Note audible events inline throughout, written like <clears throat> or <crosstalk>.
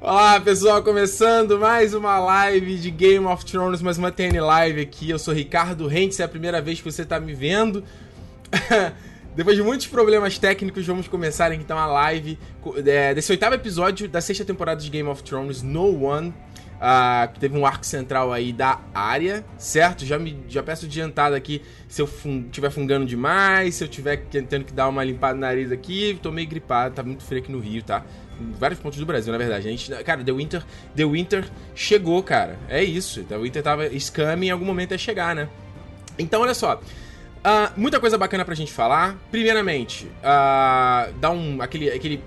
Olá pessoal, começando mais uma live de Game of Thrones, mais uma TN Live aqui. Eu sou Ricardo Rentes, é a primeira vez que você está me vendo. <laughs> Depois de muitos problemas técnicos, vamos começar então a live é, desse oitavo episódio da sexta temporada de Game of Thrones, No One. Que teve um arco central aí da área, certo? Já me já peço adiantado aqui se eu fun fungando demais, se eu tiver tendo que dar uma limpada no nariz aqui, tô meio gripado, tá muito frio aqui no Rio, tá? Em vários pontos do Brasil, na verdade. A gente, cara, The Winter, The Winter chegou, cara. É isso. The Winter tava scam em algum momento é chegar, né? Então, olha só. Uh, muita coisa bacana pra gente falar. Primeiramente, uh, dar um aquele aquele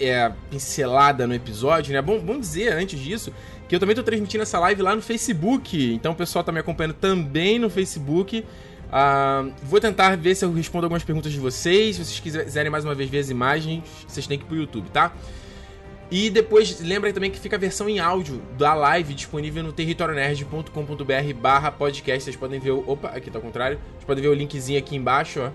é, pincelada no episódio, né? Bom, bom dizer antes disso que eu também tô transmitindo essa live lá no Facebook. Então o pessoal tá me acompanhando também no Facebook. Uh, vou tentar ver se eu respondo algumas perguntas de vocês. Se vocês quiserem mais uma vez ver as imagens, vocês têm que ir pro YouTube, tá? E depois, lembra também que fica a versão em áudio da live disponível no territorionerd.com.br barra podcast. Vocês podem ver o... Opa, aqui tá ao contrário. Vocês podem ver o linkzinho aqui embaixo, ó.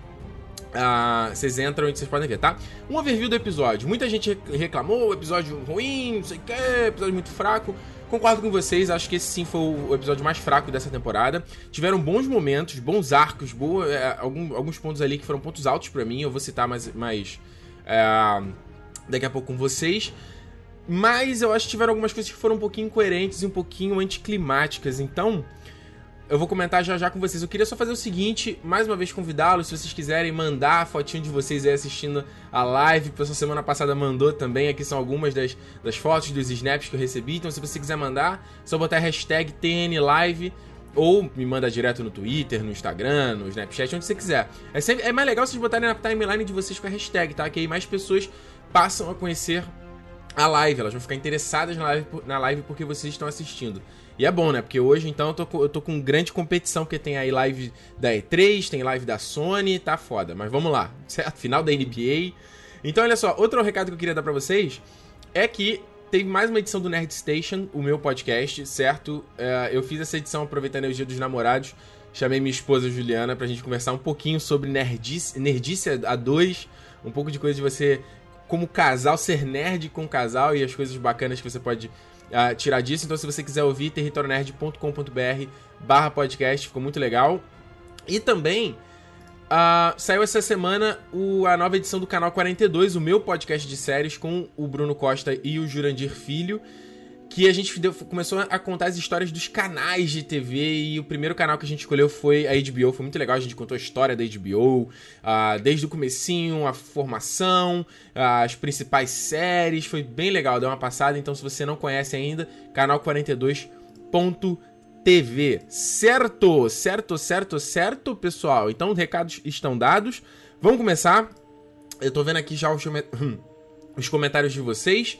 Uh, vocês entram e vocês podem ver, tá? Um overview do episódio. Muita gente reclamou, episódio ruim, não sei o que, episódio muito fraco. Concordo com vocês, acho que esse sim foi o episódio mais fraco dessa temporada. Tiveram bons momentos, bons arcos, boa, é, algum, alguns pontos ali que foram pontos altos para mim. Eu vou citar mais, mais é, daqui a pouco com vocês. Mas eu acho que tiveram algumas coisas que foram um pouquinho incoerentes e um pouquinho anticlimáticas. Então, eu vou comentar já já com vocês. Eu queria só fazer o seguinte, mais uma vez convidá-los, se vocês quiserem mandar a fotinho de vocês aí assistindo a live, que essa semana passada mandou também, aqui são algumas das, das fotos, dos snaps que eu recebi, então se você quiser mandar, só botar a hashtag TNLive, ou me manda direto no Twitter, no Instagram, no Snapchat, onde você quiser. É, sempre, é mais legal vocês botarem na timeline de vocês com a hashtag, tá? Que aí mais pessoas passam a conhecer a live, elas vão ficar interessadas na live, na live porque vocês estão assistindo. E é bom, né? Porque hoje, então, eu tô, com, eu tô com grande competição, porque tem aí live da E3, tem live da Sony, tá foda. Mas vamos lá, certo? Final da NBA. Então, olha só, outro recado que eu queria dar pra vocês é que teve mais uma edição do Nerd Station, o meu podcast, certo? É, eu fiz essa edição aproveitando o dia dos namorados. Chamei minha esposa Juliana pra gente conversar um pouquinho sobre nerdice, nerdice a dois, um pouco de coisa de você, como casal, ser nerd com casal e as coisas bacanas que você pode uh, tirar disso. Então, se você quiser ouvir, territorionerd.com.br barra podcast, ficou muito legal. E também uh, saiu essa semana o, a nova edição do Canal 42, o meu podcast de séries, com o Bruno Costa e o Jurandir Filho que a gente deu, começou a contar as histórias dos canais de TV e o primeiro canal que a gente escolheu foi a HBO, foi muito legal, a gente contou a história da HBO, uh, desde o comecinho, a formação, uh, as principais séries, foi bem legal, deu uma passada, então se você não conhece ainda, canal 42.tv, certo? Certo, certo, certo, pessoal? Então, recados estão dados, vamos começar, eu tô vendo aqui já os, <clears throat> os comentários de vocês,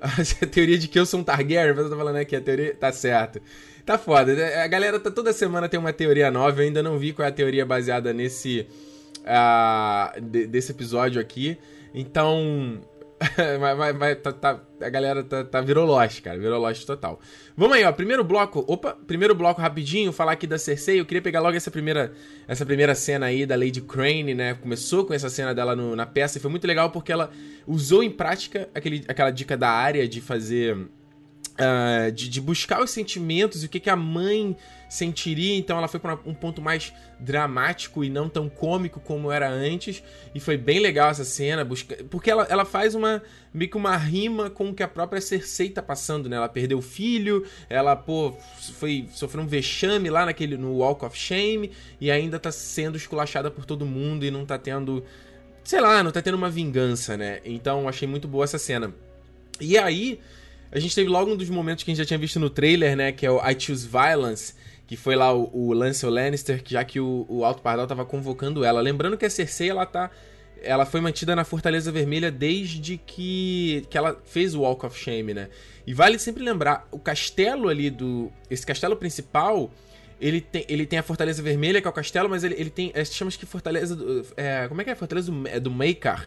<laughs> a teoria de que eu sou um Targaryen, eu tô falando aqui, a teoria tá certa. Tá foda. A galera tá toda semana tem uma teoria nova, eu ainda não vi qual é a teoria baseada nesse. Uh, de, desse episódio aqui. Então, <laughs> mas, mas, mas tá, tá, a galera tá, tá virou Lost, cara. Virou Lost total. Vamos aí, ó. Primeiro bloco. Opa, primeiro bloco rapidinho. Falar aqui da Cersei. Eu queria pegar logo essa primeira, essa primeira cena aí da Lady Crane, né? Começou com essa cena dela no, na peça e foi muito legal porque ela usou em prática aquele, aquela dica da área de fazer. Uh, de, de buscar os sentimentos e o que, que a mãe sentiria, então ela foi para um ponto mais dramático e não tão cômico como era antes, e foi bem legal essa cena, busca... porque ela, ela faz uma meio que uma rima com o que a própria Cersei tá passando, né? Ela perdeu o filho, ela, pô, foi sofreu um vexame lá naquele no Walk of Shame e ainda tá sendo esculachada por todo mundo e não tá tendo, sei lá, não tá tendo uma vingança, né? Então achei muito boa essa cena. E aí, a gente teve logo um dos momentos que a gente já tinha visto no trailer, né? Que é o I Choose Violence, que foi lá o, o Lancel Lannister, já que o, o Alto Pardal tava convocando ela. Lembrando que a Cersei, ela tá... Ela foi mantida na Fortaleza Vermelha desde que, que ela fez o Walk of Shame, né? E vale sempre lembrar, o castelo ali do... Esse castelo principal, ele tem, ele tem a Fortaleza Vermelha, que é o castelo, mas ele, ele tem... É, chama que Fortaleza... Do, é, como é que é? Fortaleza do, é do Maker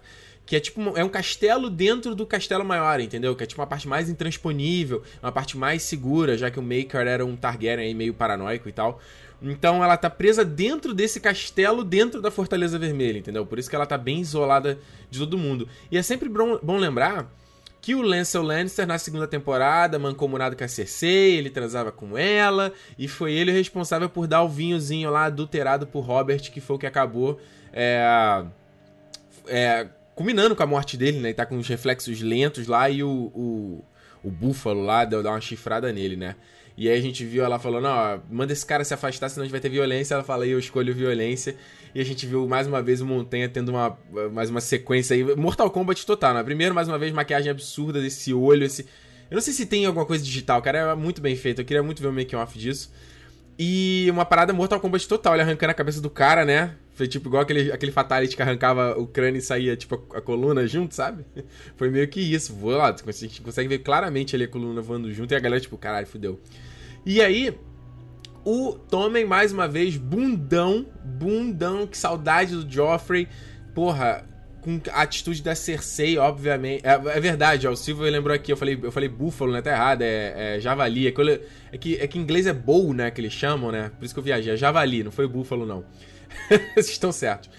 que é tipo é um castelo dentro do castelo maior, entendeu? Que é tipo uma parte mais intransponível, uma parte mais segura, já que o Maker era um Targaryen aí meio paranoico e tal. Então ela tá presa dentro desse castelo, dentro da Fortaleza Vermelha, entendeu? Por isso que ela tá bem isolada de todo mundo. E é sempre bom lembrar que o Lancel Lannister, na segunda temporada, mancomunado com a Cersei, ele transava com ela, e foi ele o responsável por dar o vinhozinho lá adulterado por Robert, que foi o que acabou é, é, culminando com a morte dele, né? Ele tá com os reflexos lentos lá e o, o, o búfalo lá deu dar uma chifrada nele, né? E aí a gente viu ela falando, ó, manda esse cara se afastar, senão a gente vai ter violência. Ela fala, eu escolho violência. E a gente viu mais uma vez o Montanha tendo uma, mais uma sequência aí. Mortal Kombat total, né? Primeiro, mais uma vez, maquiagem absurda desse olho, esse. Eu não sei se tem alguma coisa digital, cara. É muito bem feito. Eu queria muito ver o make-off disso. E uma parada Mortal Kombat total, ele arrancando a cabeça do cara, né? Foi tipo igual aquele, aquele Fatality que arrancava o crânio e saía, tipo, a, a coluna junto, sabe? <laughs> Foi meio que isso. Voa lá, consegue ver claramente ali a coluna voando junto e a galera, tipo, caralho, fudeu. E aí, o Tommen, mais uma vez, bundão, bundão, que saudade do Joffrey. Porra, com a atitude da Cersei, obviamente. É, é verdade, ó, o Silvio lembrou aqui, eu falei, eu falei búfalo, né? Tá errado, é, é javali. É que, é, que, é que em inglês é bull, né? Que eles chamam, né? Por isso que eu viajei. É javali, não foi búfalo, não. <laughs> Estão certos.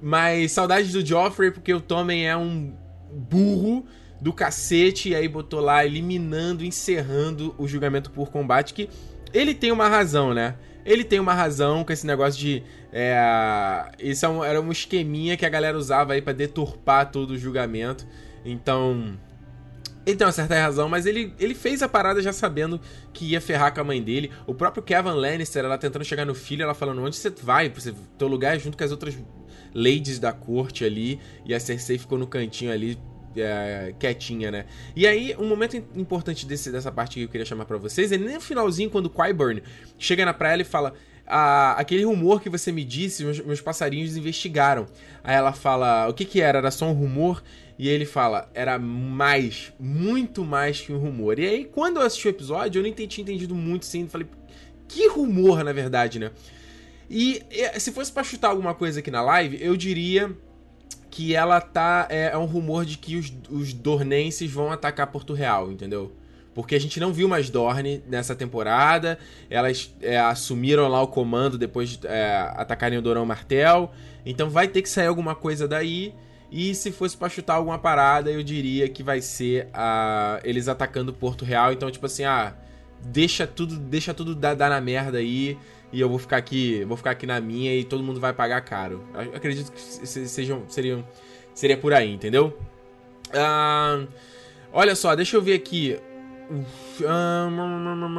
Mas saudades do Joffrey, porque o Tommen é um burro do cacete, e aí botou lá eliminando, encerrando o julgamento por combate, que ele tem uma razão, né? Ele tem uma razão com esse negócio de. É, isso é um, era um esqueminha que a galera usava aí para deturpar todo o julgamento. Então. Ele tem uma certa razão, mas ele, ele fez a parada já sabendo que ia ferrar com a mãe dele. O próprio Kevin Lannister, ela tentando chegar no filho, ela falando: onde você vai? Você, teu lugar é junto com as outras ladies da corte ali. E a Cersei ficou no cantinho ali é, quietinha, né? E aí, um momento importante desse, dessa parte que eu queria chamar para vocês é nem no finalzinho, quando o Qyburn chega na praia e fala: ah, aquele rumor que você me disse, meus, meus, passarinhos investigaram. Aí ela fala: o que que era? Era só um rumor? E ele fala: era mais, muito mais que um rumor. E aí, quando eu assisti o episódio, eu não tinha entendido muito assim. Falei: que rumor, na verdade, né? E se fosse para chutar alguma coisa aqui na live, eu diria que ela tá. É, é um rumor de que os, os dornenses vão atacar Porto Real, entendeu? Porque a gente não viu mais Dorne nessa temporada. Elas é, assumiram lá o comando depois de é, atacarem o Dorão Martel. Então vai ter que sair alguma coisa daí. E se fosse pra chutar alguma parada, eu diria que vai ser uh, eles atacando Porto Real. Então, tipo assim, ah, deixa tudo, deixa tudo dar, dar na merda aí e eu vou ficar aqui, vou ficar aqui na minha e todo mundo vai pagar caro. Eu acredito que sejam, seriam, seria por aí, entendeu? Ah, olha só, deixa eu ver aqui.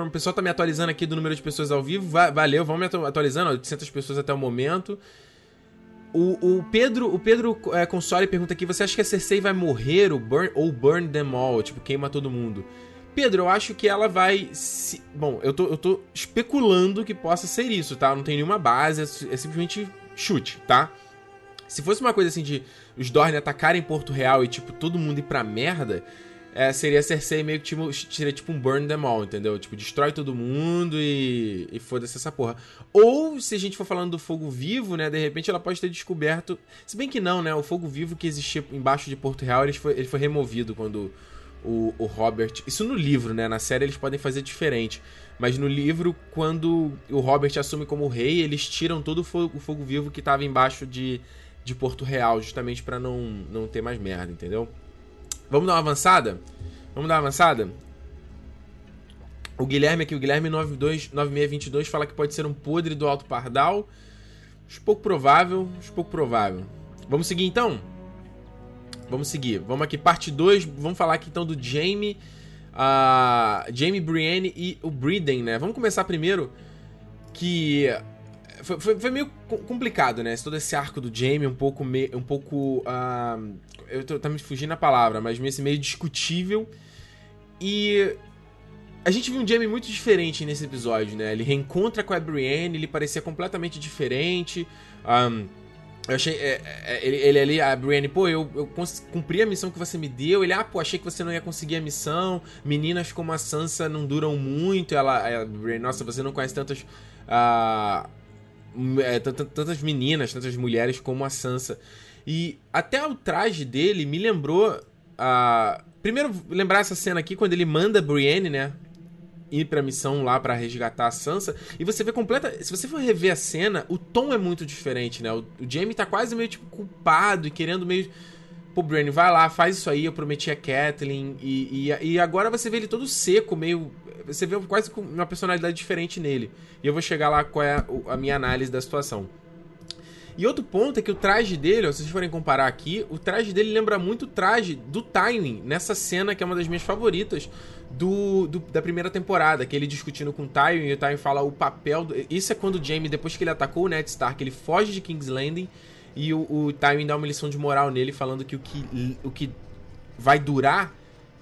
o pessoal tá me atualizando aqui do número de pessoas ao vivo. Valeu, vamos me atualizando, 800 pessoas até o momento. O, o Pedro, o Pedro é, Console pergunta aqui: você acha que a Cersei vai morrer ou burn, ou burn them all? Tipo, queima todo mundo? Pedro, eu acho que ela vai. Se... Bom, eu tô, eu tô especulando que possa ser isso, tá? Não tem nenhuma base, é, é simplesmente chute, tá? Se fosse uma coisa assim de os Dorne atacarem Porto Real e, tipo, todo mundo ir pra merda, é, seria Cersei meio que tipo, seria tipo um burn them all, entendeu? Tipo, destrói todo mundo e, e foda-se essa porra. Ou, se a gente for falando do fogo vivo, né? De repente ela pode ter descoberto. Se bem que não, né? O fogo vivo que existia embaixo de Porto Real, ele foi, ele foi removido quando o, o Robert. Isso no livro, né? Na série eles podem fazer diferente. Mas no livro, quando o Robert assume como rei, eles tiram todo o fogo, o fogo vivo que estava embaixo de, de Porto Real, justamente para não, não ter mais merda, entendeu? Vamos dar uma avançada? Vamos dar uma avançada? O Guilherme aqui, o Guilherme 92, 9622, fala que pode ser um podre do Alto Pardal. Acho pouco provável, acho pouco provável. Vamos seguir então? Vamos seguir. Vamos aqui, parte 2. Vamos falar aqui então do Jamie. Uh, Jamie Brienne e o Briden, né? Vamos começar primeiro. Que. Foi, foi, foi, meio complicado, né? Todo esse arco do Jamie, um pouco. Me, um pouco. Uh, eu tô, tá me fugindo a palavra, mas meio, meio discutível. E. A gente viu um Jamie muito diferente nesse episódio, né? Ele reencontra com a Brienne, ele parecia completamente diferente. Um, eu achei. É, é, ele, ele ali, a Brienne, pô, eu, eu cumpri a missão que você me deu. Ele, ah, pô, achei que você não ia conseguir a missão. Meninas como a Sansa não duram muito. Ela, a Brienne, nossa, você não conhece tantas. Uh, é, tantas meninas, tantas mulheres como a Sansa. E até o traje dele me lembrou. Uh, primeiro, lembrar essa cena aqui quando ele manda a Brienne, né? Ir pra missão lá para resgatar a Sansa. E você vê completa. Se você for rever a cena, o tom é muito diferente, né? O, o Jaime tá quase meio tipo culpado e querendo meio. Pô, Brienne, vai lá, faz isso aí, eu prometi a Kathleen. E, e, e agora você vê ele todo seco, meio. Você vê quase uma personalidade diferente nele. E eu vou chegar lá com a, a minha análise da situação. E outro ponto é que o traje dele, ó, se vocês forem comparar aqui, o traje dele lembra muito o traje do Tywin, nessa cena que é uma das minhas favoritas do, do da primeira temporada, que ele discutindo com o Tywin e o Tywin fala o papel. Do... Isso é quando o Jaime, depois que ele atacou o Ned Stark, ele foge de King's Landing e o, o Tywin dá uma lição de moral nele, falando que o que, o que vai durar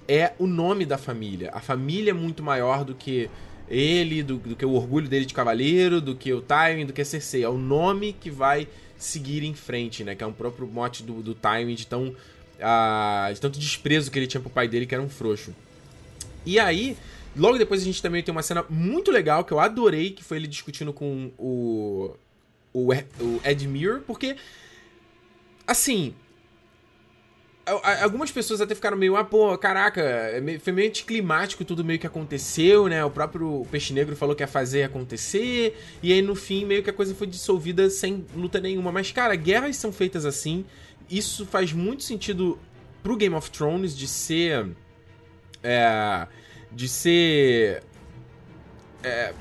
é o nome da família. A família é muito maior do que ele, do, do, que o orgulho dele de cavaleiro, do que o Tywin, do que a Cersei. É o nome que vai seguir em frente, né? Que é um próprio mote do, do de tão... Uh, de tanto desprezo que ele tinha pro pai dele, que era um frouxo. E aí, logo depois a gente também tem uma cena muito legal, que eu adorei, que foi ele discutindo com o... O, o Edmure, porque... Assim, Algumas pessoas até ficaram meio, ah, pô, caraca, é foi meio anticlimático tudo meio que aconteceu, né? O próprio Peixe Negro falou que ia fazer acontecer, e aí no fim meio que a coisa foi dissolvida sem luta nenhuma. Mas, cara, guerras são feitas assim, isso faz muito sentido pro Game of Thrones de ser. É. De ser. É,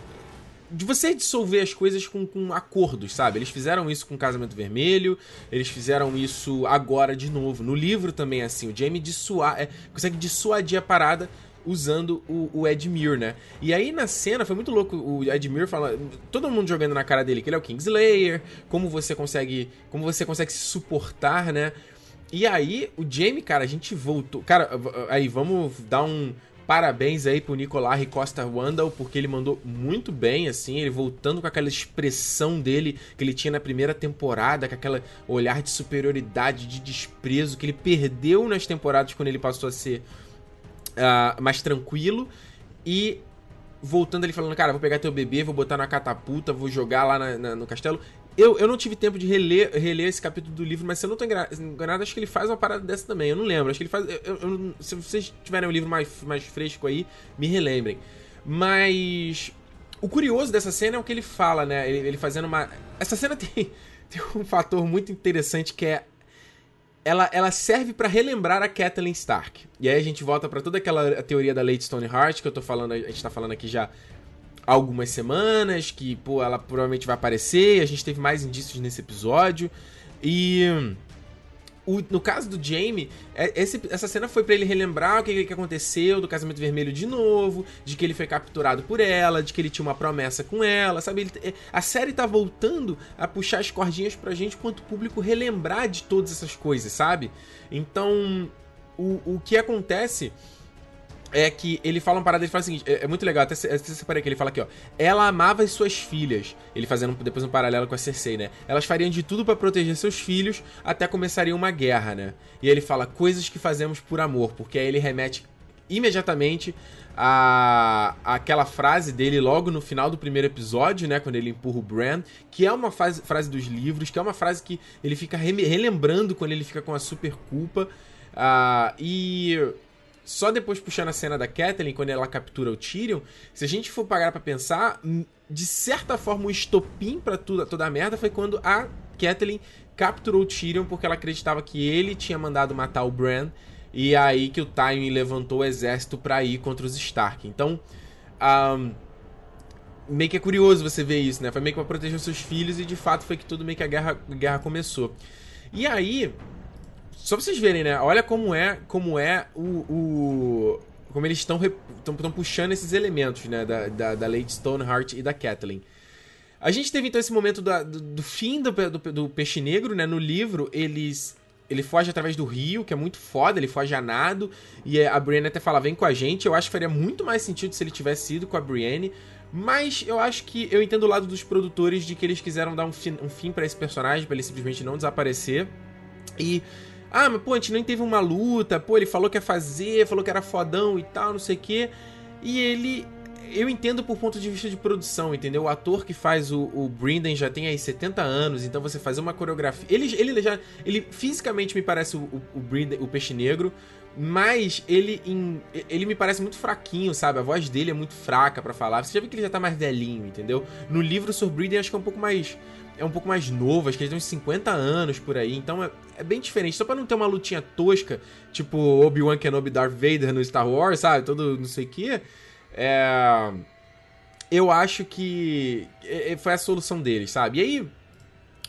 de você dissolver as coisas com, com acordos, sabe? Eles fizeram isso com Casamento Vermelho, eles fizeram isso agora de novo. No livro também é assim, o Jaime dissuar, é, consegue dissuadir a parada usando o, o Edmure, né? E aí na cena foi muito louco o Edmure fala, todo mundo jogando na cara dele que ele é o Kingslayer, como você consegue, como você consegue se suportar, né? E aí o Jaime, cara, a gente voltou, cara, aí vamos dar um Parabéns aí pro Nicolai Costa Wandal, porque ele mandou muito bem, assim, ele voltando com aquela expressão dele que ele tinha na primeira temporada, com aquela olhar de superioridade, de desprezo que ele perdeu nas temporadas quando ele passou a ser uh, mais tranquilo. E voltando ele falando, cara, vou pegar teu bebê, vou botar na catapulta, vou jogar lá na, na, no castelo. Eu, eu não tive tempo de reler, reler esse capítulo do livro, mas se eu não tô enganado, acho que ele faz uma parada dessa também. Eu não lembro. Acho que ele faz. Eu, eu, se vocês tiverem um livro mais, mais fresco aí, me relembrem. Mas. O curioso dessa cena é o que ele fala, né? Ele, ele fazendo uma. Essa cena <laughs> tem, tem um fator muito interessante que é. Ela, ela serve para relembrar a Kathleen Stark. E aí a gente volta para toda aquela teoria da Lady Stoneheart que eu tô falando, a gente tá falando aqui já algumas semanas, que, pô, ela provavelmente vai aparecer, a gente teve mais indícios nesse episódio. E. O, no caso do Jamie, é, esse, essa cena foi para ele relembrar o que, que, aconteceu do casamento vermelho de novo, de que ele foi capturado por ela, de que ele tinha uma promessa com ela, sabe? Ele, é, a série tá voltando a puxar as cordinhas pra gente, quanto público relembrar de todas essas coisas, sabe? Então, o, o que acontece é que ele fala uma parada, ele fala o seguinte, é, é muito legal, até, até separei aqui, ele fala aqui, ó. Ela amava as suas filhas. Ele fazendo depois um paralelo com a Cersei, né? Elas fariam de tudo para proteger seus filhos até começaria uma guerra, né? E ele fala coisas que fazemos por amor, porque aí ele remete imediatamente a aquela frase dele logo no final do primeiro episódio, né, quando ele empurra o Bran, que é uma frase, frase dos livros, que é uma frase que ele fica relembrando quando ele fica com a super culpa. Uh, e só depois puxando a cena da Catelyn, quando ela captura o Tyrion, se a gente for pagar para pensar, de certa forma o estopim para toda a merda foi quando a Catelyn capturou o Tyrion porque ela acreditava que ele tinha mandado matar o Bran e é aí que o Tywin levantou o exército para ir contra os Stark. Então, um, meio que é curioso você ver isso, né? Foi meio que pra proteger os seus filhos e de fato foi que tudo meio que a guerra, a guerra começou. E aí, só pra vocês verem, né? Olha como é, como é o. o como eles estão puxando esses elementos, né? Da, da, da Lady Stoneheart e da Kathleen. A gente teve então esse momento do, do, fim do, do, do, Peixe Negro, né? No livro, eles. Ele foge através do rio, que é muito foda, ele foge a nado. E a Brienne até fala, vem com a gente. Eu acho que faria muito mais sentido se ele tivesse ido com a Brienne. Mas eu acho que eu entendo o lado dos produtores de que eles quiseram dar um fim, um fim para esse personagem, para ele simplesmente não desaparecer. E ah, mas pô, a gente nem teve uma luta, pô, ele falou que ia fazer, falou que era fodão e tal, não sei o quê. E ele. eu entendo por ponto de vista de produção, entendeu? O ator que faz o, o Brendan já tem aí 70 anos, então você fazer uma coreografia. Ele, ele já. Ele fisicamente me parece o, o, o, o Peixe Negro, mas ele, em, ele me parece muito fraquinho, sabe? A voz dele é muito fraca para falar. Você já viu que ele já tá mais velhinho, entendeu? No livro, Sr. Brendan acho que é um pouco mais. É um pouco mais novo, acho que ele tem uns 50 anos por aí, então é, é bem diferente. Só pra não ter uma lutinha tosca, tipo Obi-Wan Kenobi Darth Vader no Star Wars, sabe? Todo não sei o que. É... Eu acho que é, é, foi a solução deles, sabe? E aí,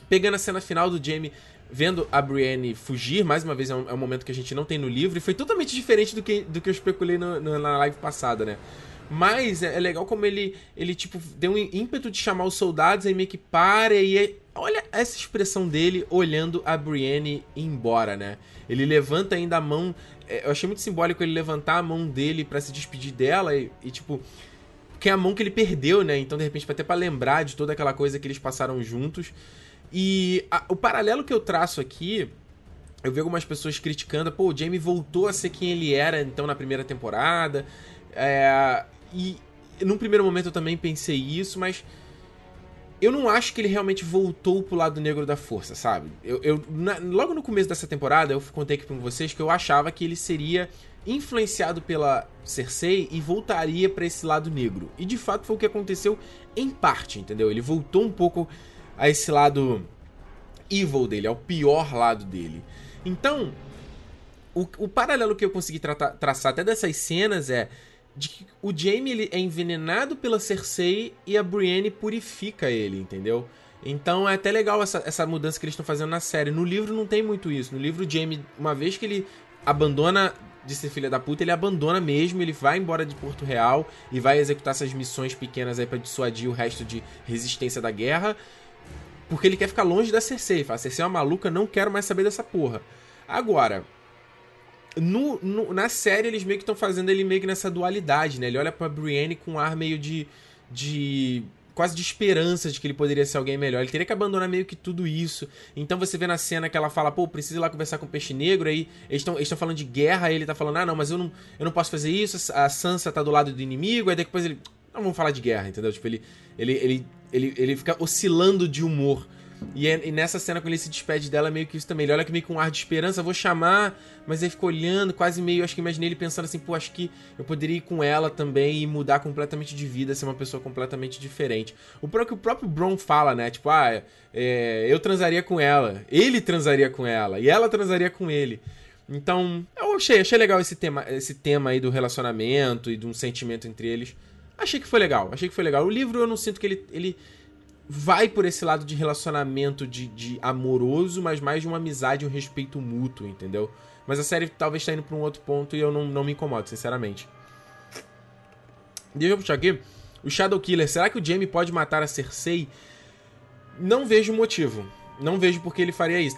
pegando a cena final do Jamie vendo a Brienne fugir, mais uma vez é um, é um, momento que a gente não tem no livro, e foi totalmente diferente do que, do que eu especulei no, no, na live passada, né? Mas é, é, legal como ele, ele, tipo, deu um ímpeto de chamar os soldados, aí meio que para e... Olha essa expressão dele olhando a Brienne embora, né? Ele levanta ainda a mão é, eu achei muito simbólico ele levantar a mão dele para se despedir dela e, e, tipo. Que é a mão que ele perdeu, né? Então, de repente, até para lembrar de toda aquela coisa que eles passaram juntos. E a, o paralelo que eu traço aqui. Eu vi algumas pessoas criticando, pô, o Jamie voltou a ser quem ele era então na primeira temporada. É, e num primeiro momento eu também pensei isso, mas eu não acho que ele realmente voltou pro lado negro da força, sabe? Eu, eu na, logo no começo dessa temporada, eu contei aqui com vocês que eu achava que ele seria influenciado pela Cersei e voltaria para esse lado negro. E de fato foi o que aconteceu em parte, entendeu? Ele voltou um pouco a esse lado evil dele, ao pior lado dele. Então, o, o paralelo que eu consegui traçar até dessas cenas é de que o Jaime ele é envenenado pela Cersei e a Brienne purifica ele, entendeu? Então é até legal essa, essa mudança que eles estão fazendo na série. No livro não tem muito isso. No livro, o Jaime, uma vez que ele abandona de ser filha da puta, ele abandona mesmo, ele vai embora de Porto Real e vai executar essas missões pequenas aí pra dissuadir o resto de resistência da guerra, porque ele quer ficar longe da Cersei. Fala, Cersei é uma maluca, não quero mais saber dessa porra. Agora, no, no, na série, eles meio que estão fazendo ele meio que nessa dualidade, né? Ele olha pra Brienne com um ar meio de. de quase de esperança de que ele poderia ser alguém melhor. Ele teria que abandonar meio que tudo isso. Então você vê na cena que ela fala, pô, precisa ir lá conversar com o Peixe Negro, aí eles estão falando de guerra, aí ele tá falando, ah, não, mas eu não, eu não posso fazer isso, a Sansa tá do lado do inimigo, aí depois ele. Não vamos falar de guerra, entendeu? Tipo, ele, ele, ele, ele, ele fica oscilando de humor. E, é, e, nessa cena, quando ele se despede dela, meio que isso também. Ele olha que meio com um ar de esperança, vou chamar, mas aí fica olhando, quase meio. Acho que imaginei ele pensando assim, pô, acho que eu poderia ir com ela também e mudar completamente de vida, ser uma pessoa completamente diferente. O próprio, o próprio Bron fala, né? Tipo, ah, é, eu transaria com ela, ele transaria com ela, e ela transaria com ele. Então, eu achei, achei legal esse tema, esse tema aí do relacionamento e de um sentimento entre eles. Achei que foi legal, achei que foi legal. O livro eu não sinto que ele, ele vai por esse lado de relacionamento de, de amoroso, mas mais de uma amizade e um respeito mútuo, entendeu? Mas a série talvez tá indo pra um outro ponto e eu não, não me incomodo, sinceramente. Deixa eu puxar aqui. O Shadow Killer, será que o Jaime pode matar a Cersei? Não vejo motivo. Não vejo porque ele faria isso.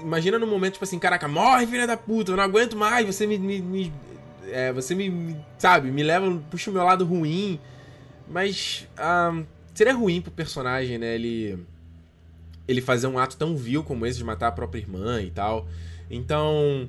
Imagina no momento, tipo assim, caraca, morre, filha da puta, eu não aguento mais, você me. me, me é, você me, me, Sabe, me leva, puxa o meu lado ruim. Mas. Um, Seria ruim pro personagem, né? Ele. Ele fazer um ato tão vil como esse de matar a própria irmã e tal. Então.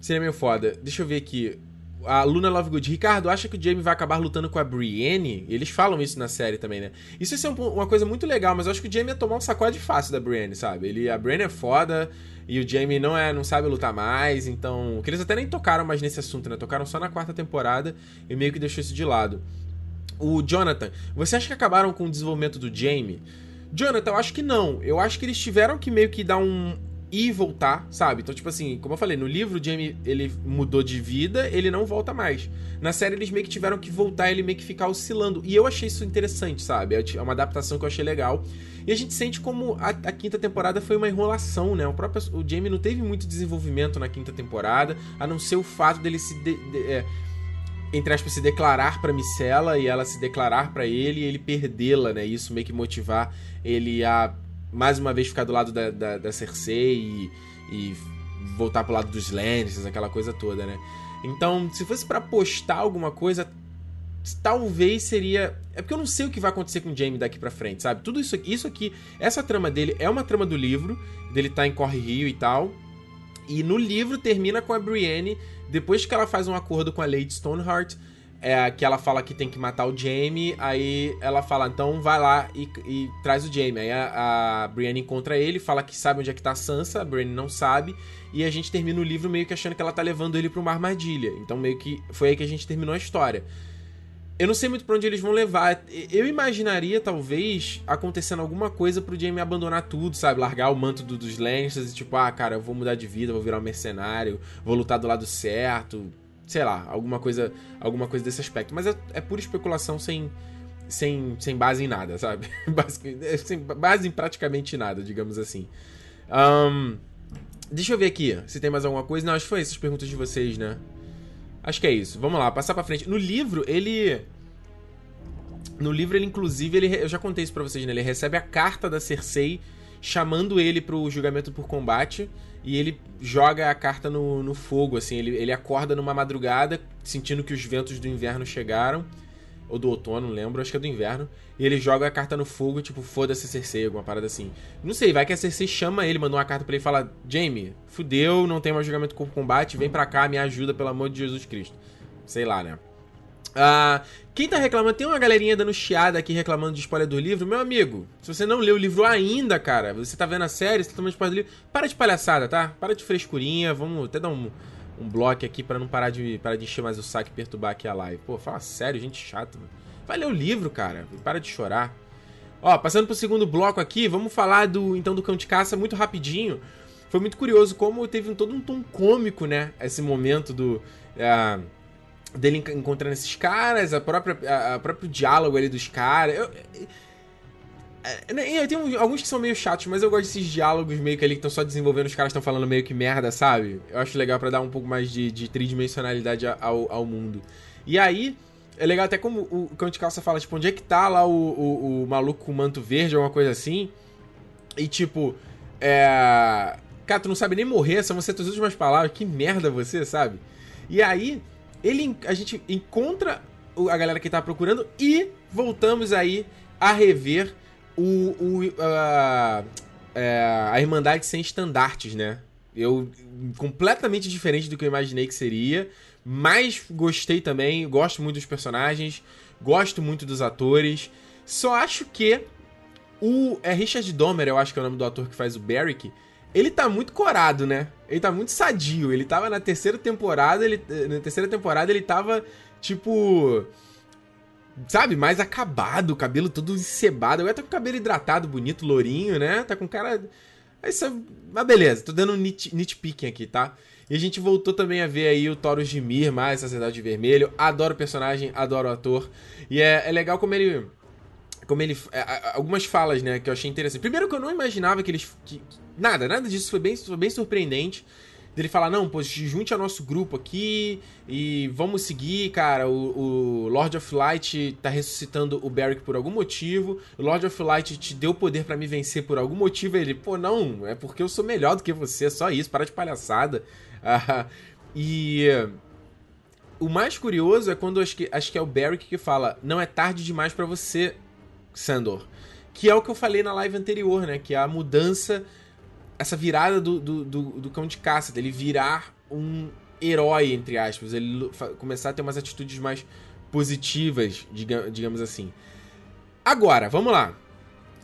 Seria meio foda. Deixa eu ver aqui. A Luna Lovegood. Ricardo, acha que o Jamie vai acabar lutando com a Brienne? Eles falam isso na série também, né? Isso ia ser um, uma coisa muito legal, mas eu acho que o Jamie ia tomar um sacode fácil da Brienne, sabe? Ele, a Brienne é foda e o Jamie não é não sabe lutar mais, então... Que eles até nem tocaram mais nesse assunto, né? Tocaram só na quarta temporada e meio que deixou isso de lado. O Jonathan, você acha que acabaram com o desenvolvimento do Jamie? Jonathan, eu acho que não. Eu acho que eles tiveram que meio que dar um e voltar, sabe? Então, tipo assim, como eu falei, no livro o Jamie ele mudou de vida, ele não volta mais. Na série eles meio que tiveram que voltar, ele meio que ficar oscilando. E eu achei isso interessante, sabe? É uma adaptação que eu achei legal. E a gente sente como a, a quinta temporada foi uma enrolação, né? O próprio o Jamie não teve muito desenvolvimento na quinta temporada, a não ser o fato dele se de, de, é, entre aspas, se declarar para Micela e ela se declarar para ele e ele perdê-la, né? Isso meio que motivar ele a mais uma vez ficar do lado da, da, da Cersei e, e, voltar pro lado dos Lannisters, aquela coisa toda, né? Então, se fosse para postar alguma coisa, talvez seria. É porque eu não sei o que vai acontecer com o Jaime daqui pra frente, sabe? Tudo isso isso aqui, essa trama dele é uma trama do livro, dele tá em Corre Rio e tal. E no livro termina com a Brienne depois que ela faz um acordo com a Lady Stoneheart, é que ela fala que tem que matar o Jamie, aí ela fala, então vai lá e, e traz o Jamie. Aí a, a Brienne encontra ele, fala que sabe onde é que tá a Sansa, a Brienne não sabe, e a gente termina o livro meio que achando que ela tá levando ele pra uma armadilha. Então meio que foi aí que a gente terminou a história. Eu não sei muito pra onde eles vão levar. Eu imaginaria, talvez, acontecendo alguma coisa pro Jamie abandonar tudo, sabe? Largar o manto do, dos Lannisters e tipo, ah, cara, eu vou mudar de vida, vou virar um mercenário, vou lutar do lado certo, sei lá, alguma coisa, alguma coisa desse aspecto. Mas é, é pura especulação sem, sem, sem base em nada, sabe? <laughs> É, sem base em praticamente nada, digamos assim. Um, deixa eu ver aqui se tem mais alguma coisa. Não, acho que foi essas perguntas de vocês, né? Acho que é isso. Vamos lá, passar pra frente. No livro, ele. No livro, ele, inclusive, ele, eu já contei isso pra vocês, né? Ele recebe a carta da Cersei chamando ele pro julgamento por combate e ele joga a carta no, no fogo, assim. Ele, ele acorda numa madrugada, sentindo que os ventos do inverno chegaram. Ou do outono, não lembro, acho que é do inverno. E ele joga a carta no fogo, tipo, foda-se Cersei, alguma parada assim. Não sei, vai que a Cersei chama ele, mandou uma carta para ele e fala: Jamie, fudeu, não tem mais julgamento por combate, vem pra cá, me ajuda, pelo amor de Jesus Cristo. Sei lá, né? Ah, quem tá reclamando, tem uma galerinha dando chiada aqui reclamando de spoiler do livro. Meu amigo, se você não leu o livro ainda, cara, você tá vendo a série, você tá tomando spoiler do livro, para de palhaçada, tá? Para de frescurinha, vamos até dar um, um bloco aqui para não parar de, parar de encher mais o saco e perturbar aqui a live. Pô, fala sério, gente chata, mano. Vai ler o livro, cara, para de chorar. Ó, passando pro segundo bloco aqui, vamos falar do então do cão de caça muito rapidinho. Foi muito curioso como teve um, todo um tom cômico, né? Esse momento do. Uh, dele encontrando esses caras, a própria, a, a próprio diálogo ali dos caras. Eu, eu, é, eu tenho alguns que são meio chatos, mas eu gosto desses diálogos meio que ali que estão só desenvolvendo, os caras estão falando meio que merda, sabe? Eu acho legal para dar um pouco mais de, de tridimensionalidade ao, ao mundo. E aí, é legal até como o Cão Calça fala, tipo, onde é que tá lá o, o, o maluco com manto verde, alguma coisa assim. E tipo, é. Cara, tu não sabe nem morrer, são você as últimas palavras, que merda você, sabe? E aí, ele, a gente encontra a galera que tá procurando e voltamos aí a rever o, o a, é, a Irmandade sem estandartes, né? Eu completamente diferente do que eu imaginei que seria, mas gostei também, gosto muito dos personagens, gosto muito dos atores. Só acho que o é Richard Domer, eu acho que é o nome do ator que faz o Barrick ele tá muito corado, né? Ele tá muito sadio. Ele tava na terceira temporada, ele na terceira temporada ele tava tipo sabe, mais acabado, cabelo todo encebado. Agora tá com o cabelo hidratado, bonito, lourinho, né? Tá com cara isso é... Mas beleza, tô dando um nit, nitpicking aqui, tá? E a gente voltou também a ver aí o Taurus de Mir, mais Sociedade Vermelho. Adoro o personagem, adoro o ator. E é, é legal como ele como ele. É, algumas falas, né, que eu achei interessante. Primeiro que eu não imaginava que eles. Que, nada, nada disso foi bem, foi bem surpreendente. Dele falar, não, pô, junte ao nosso grupo aqui e vamos seguir, cara. O, o, Lord of Light tá ressuscitando o Barrick por algum motivo. O Lord of Light te deu poder para me vencer por algum motivo. Ele, pô, não, é porque eu sou melhor do que você, é só isso, para de palhaçada. Uh, <laughs> e. O mais curioso é quando acho que, acho que é o Barrick que fala: Não é tarde demais para você Sandor. Que é o que eu falei na live anterior, né? Que é a mudança, essa virada do, do, do, do cão de caça, dele virar um herói, entre aspas. Ele começar a ter umas atitudes mais positivas, digamos assim. Agora, vamos lá.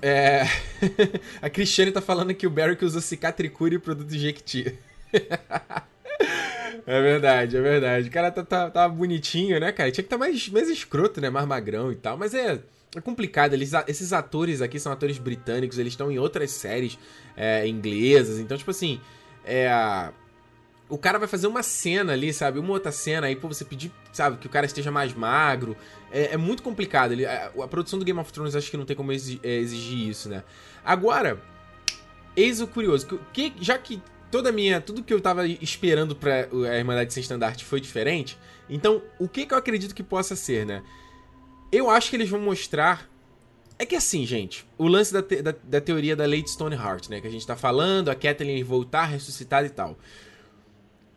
É... <laughs> a Cristiane tá falando que o Barry que usou cicatricure e produto Jequiti. <laughs> é verdade, é verdade. O cara tá, tá, tá, bonitinho, né, cara? Tinha que estar tá mais, mais escroto, né? Mais magrão e tal. Mas é é complicado. Eles, esses atores aqui são atores britânicos, eles estão em outras séries é, inglesas. Então, tipo assim, é, o cara vai fazer uma cena ali, sabe? Uma outra cena, aí pô, você pedir, sabe, que o cara esteja mais magro. É, é muito complicado. Ele, a, a, produção do Game of Thrones acho que não tem como exigir, é, exigir isso, né? Agora, eis o curioso. Que, já que toda minha. Tudo que eu tava esperando pra a Irmandade Sem Estandarte foi diferente. Então, o que, que eu acredito que possa ser, né? Eu acho que eles vão mostrar. É que assim, gente, o lance da, te... da, da, teoria da Lady Stoneheart, né? Que a gente tá falando, a Kathleen voltar, ressuscitada e tal.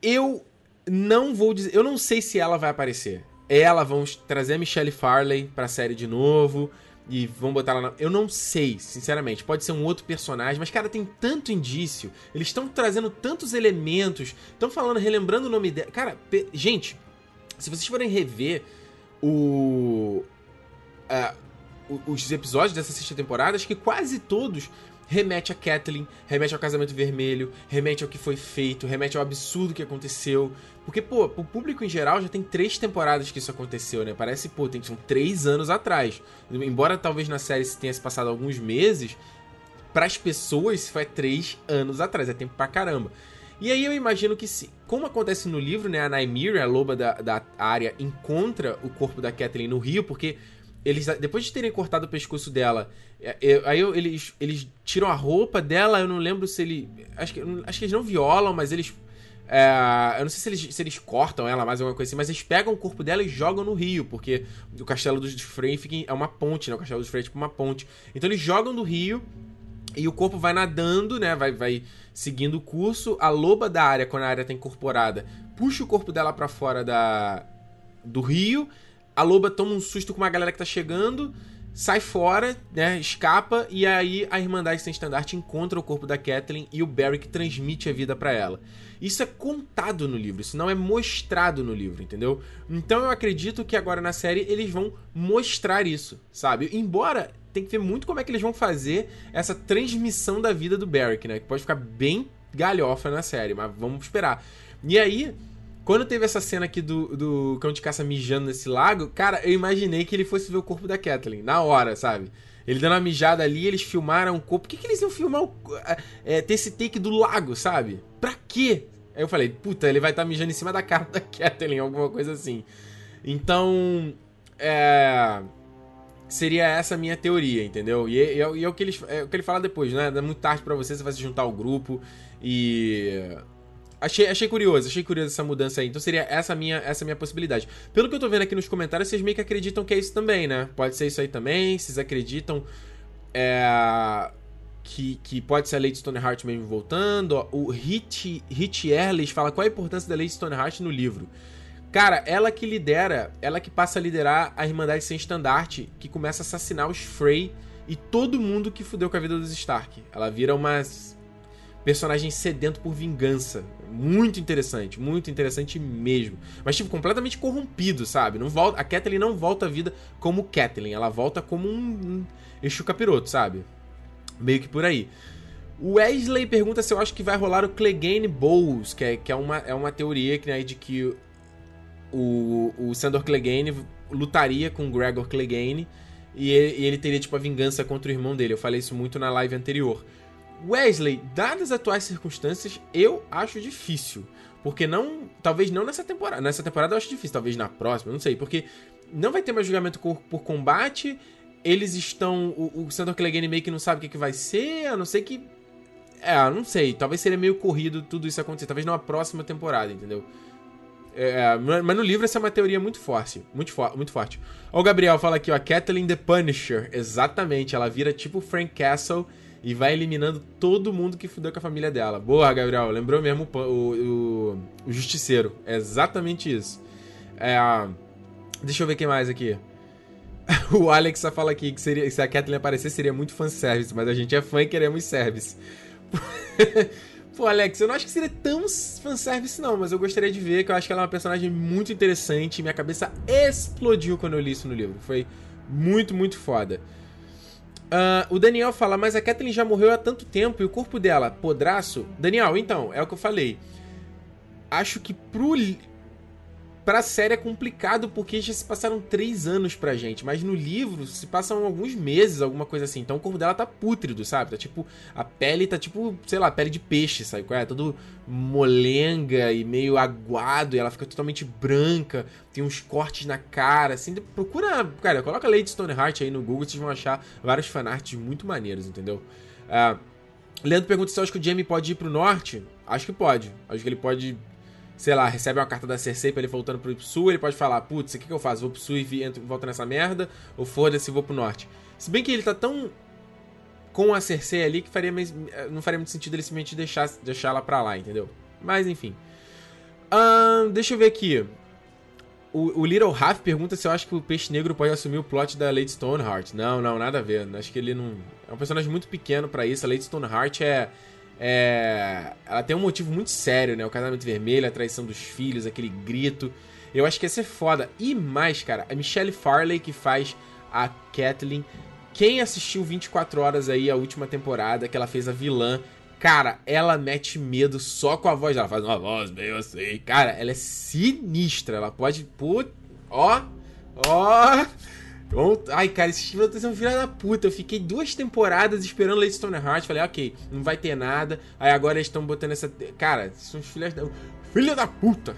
Eu não vou dizer. Eu não sei se ela vai aparecer. Ela, vão trazer a Michelle Farley pra série de novo. E vão botar ela na... Eu não sei, sinceramente. Pode ser um outro personagem, mas, cara, tem tanto indício. Eles estão trazendo tantos elementos. Estão falando, relembrando o nome dela. Cara, pe... gente, se vocês forem rever o, uh, os episódios dessa sexta temporada, acho que quase todos remete a Kathleen, remete ao casamento vermelho, remete ao que foi feito, remete ao absurdo que aconteceu. Porque, pô, o público em geral já tem três temporadas que isso aconteceu, né? Parece, pô, tem, são três anos atrás. Embora talvez na série se tenha se passado alguns meses, para as pessoas foi três anos atrás, é tempo pra caramba. E aí eu imagino que se, como acontece no livro, né, a Naimiri, a loba da, da área, encontra o corpo da Kathleen no rio, porque eles, depois de terem cortado o pescoço dela, é, é, aí eu, eles, eles tiram a roupa dela, eu não lembro se ele. Acho que, acho que eles não violam, mas eles. É, eu não sei se eles, se eles cortam ela, mais alguma coisa assim, mas eles pegam o corpo dela e jogam no rio, porque o castelo dos Frey é uma ponte, né? O castelo dos Frey é tipo uma ponte. Então eles jogam no rio e o corpo vai nadando, né? Vai, vai seguindo o curso. A loba da área, quando a área tá incorporada, puxa o corpo dela para fora da, do rio a loba toma um susto com uma galera que tá chegando, sai fora, né? Escapa, e aí a Irmandade Sem Estandarte encontra o corpo da Kathleen e o que transmite a vida para ela. Isso é contado no livro, isso não é mostrado no livro, entendeu? Então eu acredito que agora na série eles vão mostrar isso, sabe? Embora tem que ver muito como é que eles vão fazer essa transmissão da vida do Barry, né? Que pode ficar bem galhofa na série, mas vamos esperar. E aí, quando teve essa cena aqui do, do cão de caça mijando nesse lago, cara, eu imaginei que ele fosse ver o corpo da Kathleen, na hora, sabe? Ele dando uma mijada ali, eles filmaram o corpo. Por que, que eles iam filmar o, é, ter esse take do lago, sabe? Pra quê? Aí eu falei, puta, ele vai estar tá mijando em cima da cara <laughs> da Kathleen, alguma coisa assim. Então, é. Seria essa a minha teoria, entendeu? E, e, e é, o que ele, é o que ele fala depois, né? É muito tarde para você, você vai se juntar ao grupo e Achei, achei curioso, achei curioso essa mudança aí. Então seria essa minha, essa minha possibilidade. Pelo que eu tô vendo aqui nos comentários, vocês meio que acreditam que é isso também, né? Pode ser isso aí também. Vocês acreditam é, que, que pode ser a Lady Stoneheart mesmo voltando. O Hit, Hit Erles fala qual a importância da Lady Stoneheart no livro. Cara, ela que lidera, ela que passa a liderar a Irmandade Sem Estandarte, que começa a assassinar os Frey e todo mundo que fudeu com a vida dos Stark. Ela vira uma personagem sedento por vingança. Muito interessante, muito interessante mesmo. Mas, tipo, completamente corrompido, sabe? Não volta, a Kathleen não volta à vida como Kathleen, ela volta como um, um Exu Capiroto, sabe? Meio que por aí. O Wesley pergunta se eu acho que vai rolar o Clegane Bowls, que é, que é, uma, é uma teoria que, né, de que o, o Sandor Clegane lutaria com o Gregor Clegane e ele, e ele teria, tipo, a vingança contra o irmão dele. Eu falei isso muito na live anterior. Wesley, dadas as atuais circunstâncias, eu acho difícil. Porque não. Talvez não nessa temporada. Nessa temporada eu acho difícil, talvez na próxima, não sei. Porque não vai ter mais julgamento por, por combate. Eles estão. O, o Sandor Clegane meio que não sabe o que, que vai ser, a não ser que. É, não sei. Talvez seria meio corrido tudo isso acontecer. Talvez numa próxima temporada, entendeu? É, mas no livro essa é uma teoria muito forte. Muito, fo muito forte. Ó, o Gabriel fala aqui, ó. Kathleen the Punisher. Exatamente. Ela vira tipo Frank Castle e vai eliminando todo mundo que fudeu com a família dela. Boa, Gabriel, lembrou mesmo o, o, o Justiceiro. É exatamente isso. É, deixa eu ver quem mais aqui. <laughs> o Alex só fala aqui que seria, se a Kathleen aparecer seria muito fanservice, mas a gente é fã e queremos service. <laughs> Pô, Alex, eu não acho que seria tão fanservice não, mas eu gostaria de ver, que eu acho que ela é uma personagem muito interessante. Minha cabeça explodiu quando eu li isso no livro. Foi muito, muito foda. Uh, o Daniel fala, mas a Kathleen já morreu há tanto tempo e o corpo dela, podraço? Daniel, então, é o que eu falei. Acho que pro, pra série é complicado porque já se passaram três anos pra gente, mas no livro se passam alguns meses, alguma coisa assim. Então o corpo dela tá pútrido, sabe? Tá tipo, a pele tá tipo, sei lá, pele de peixe, sabe? É todo molenga e meio aguado, e ela fica totalmente branca, tem uns cortes na cara, assim. Procura, cara, coloca Lady Stoneheart aí no Google, vocês vão achar vários fanarts muito maneiros, entendeu? Uh, Leandro pergunta se eu acho que o Jamie pode ir pro norte. Acho que pode. Acho que ele pode sei lá, recebe uma carta da Cersei pra ele voltando pro sul, ele pode falar, putz, o que, que eu faço? Vou pro sul e entro, volto nessa merda? Ou foda-se, vou pro norte? Se bem que ele tá tão com a Cersei ali que faria não faria muito sentido ele simplesmente deixar, deixar ela pra lá, entendeu? Mas enfim. Deixa eu ver aqui. O, o Little Half pergunta se eu acho que o Peixe Negro pode assumir o plot da Lady Stoneheart. Não, não, nada a ver. Acho que ele não. É um personagem muito pequeno para isso. A Lady Stoneheart é é, ela tem um motivo muito sério, né? O casamento vermelho, a traição dos filhos, aquele grito. Eu acho que ia ser foda. E mais, cara, a Michelle Farley que faz a Kathleen. Quem assistiu 24 horas aí, a última temporada, que ela fez a vilã, cara, ela mete medo só com a voz dela. Faz uma voz meio assim. Cara, ela é sinistra. Ela pode. Put... Ó, ó. Ai, cara, esse Steve tá sendo filho da puta. Eu fiquei duas temporadas esperando Lady Stoneheart. Falei, ok, não vai ter nada. Aí agora eles estão botando essa. Cara, são filhas da. Filha da puta!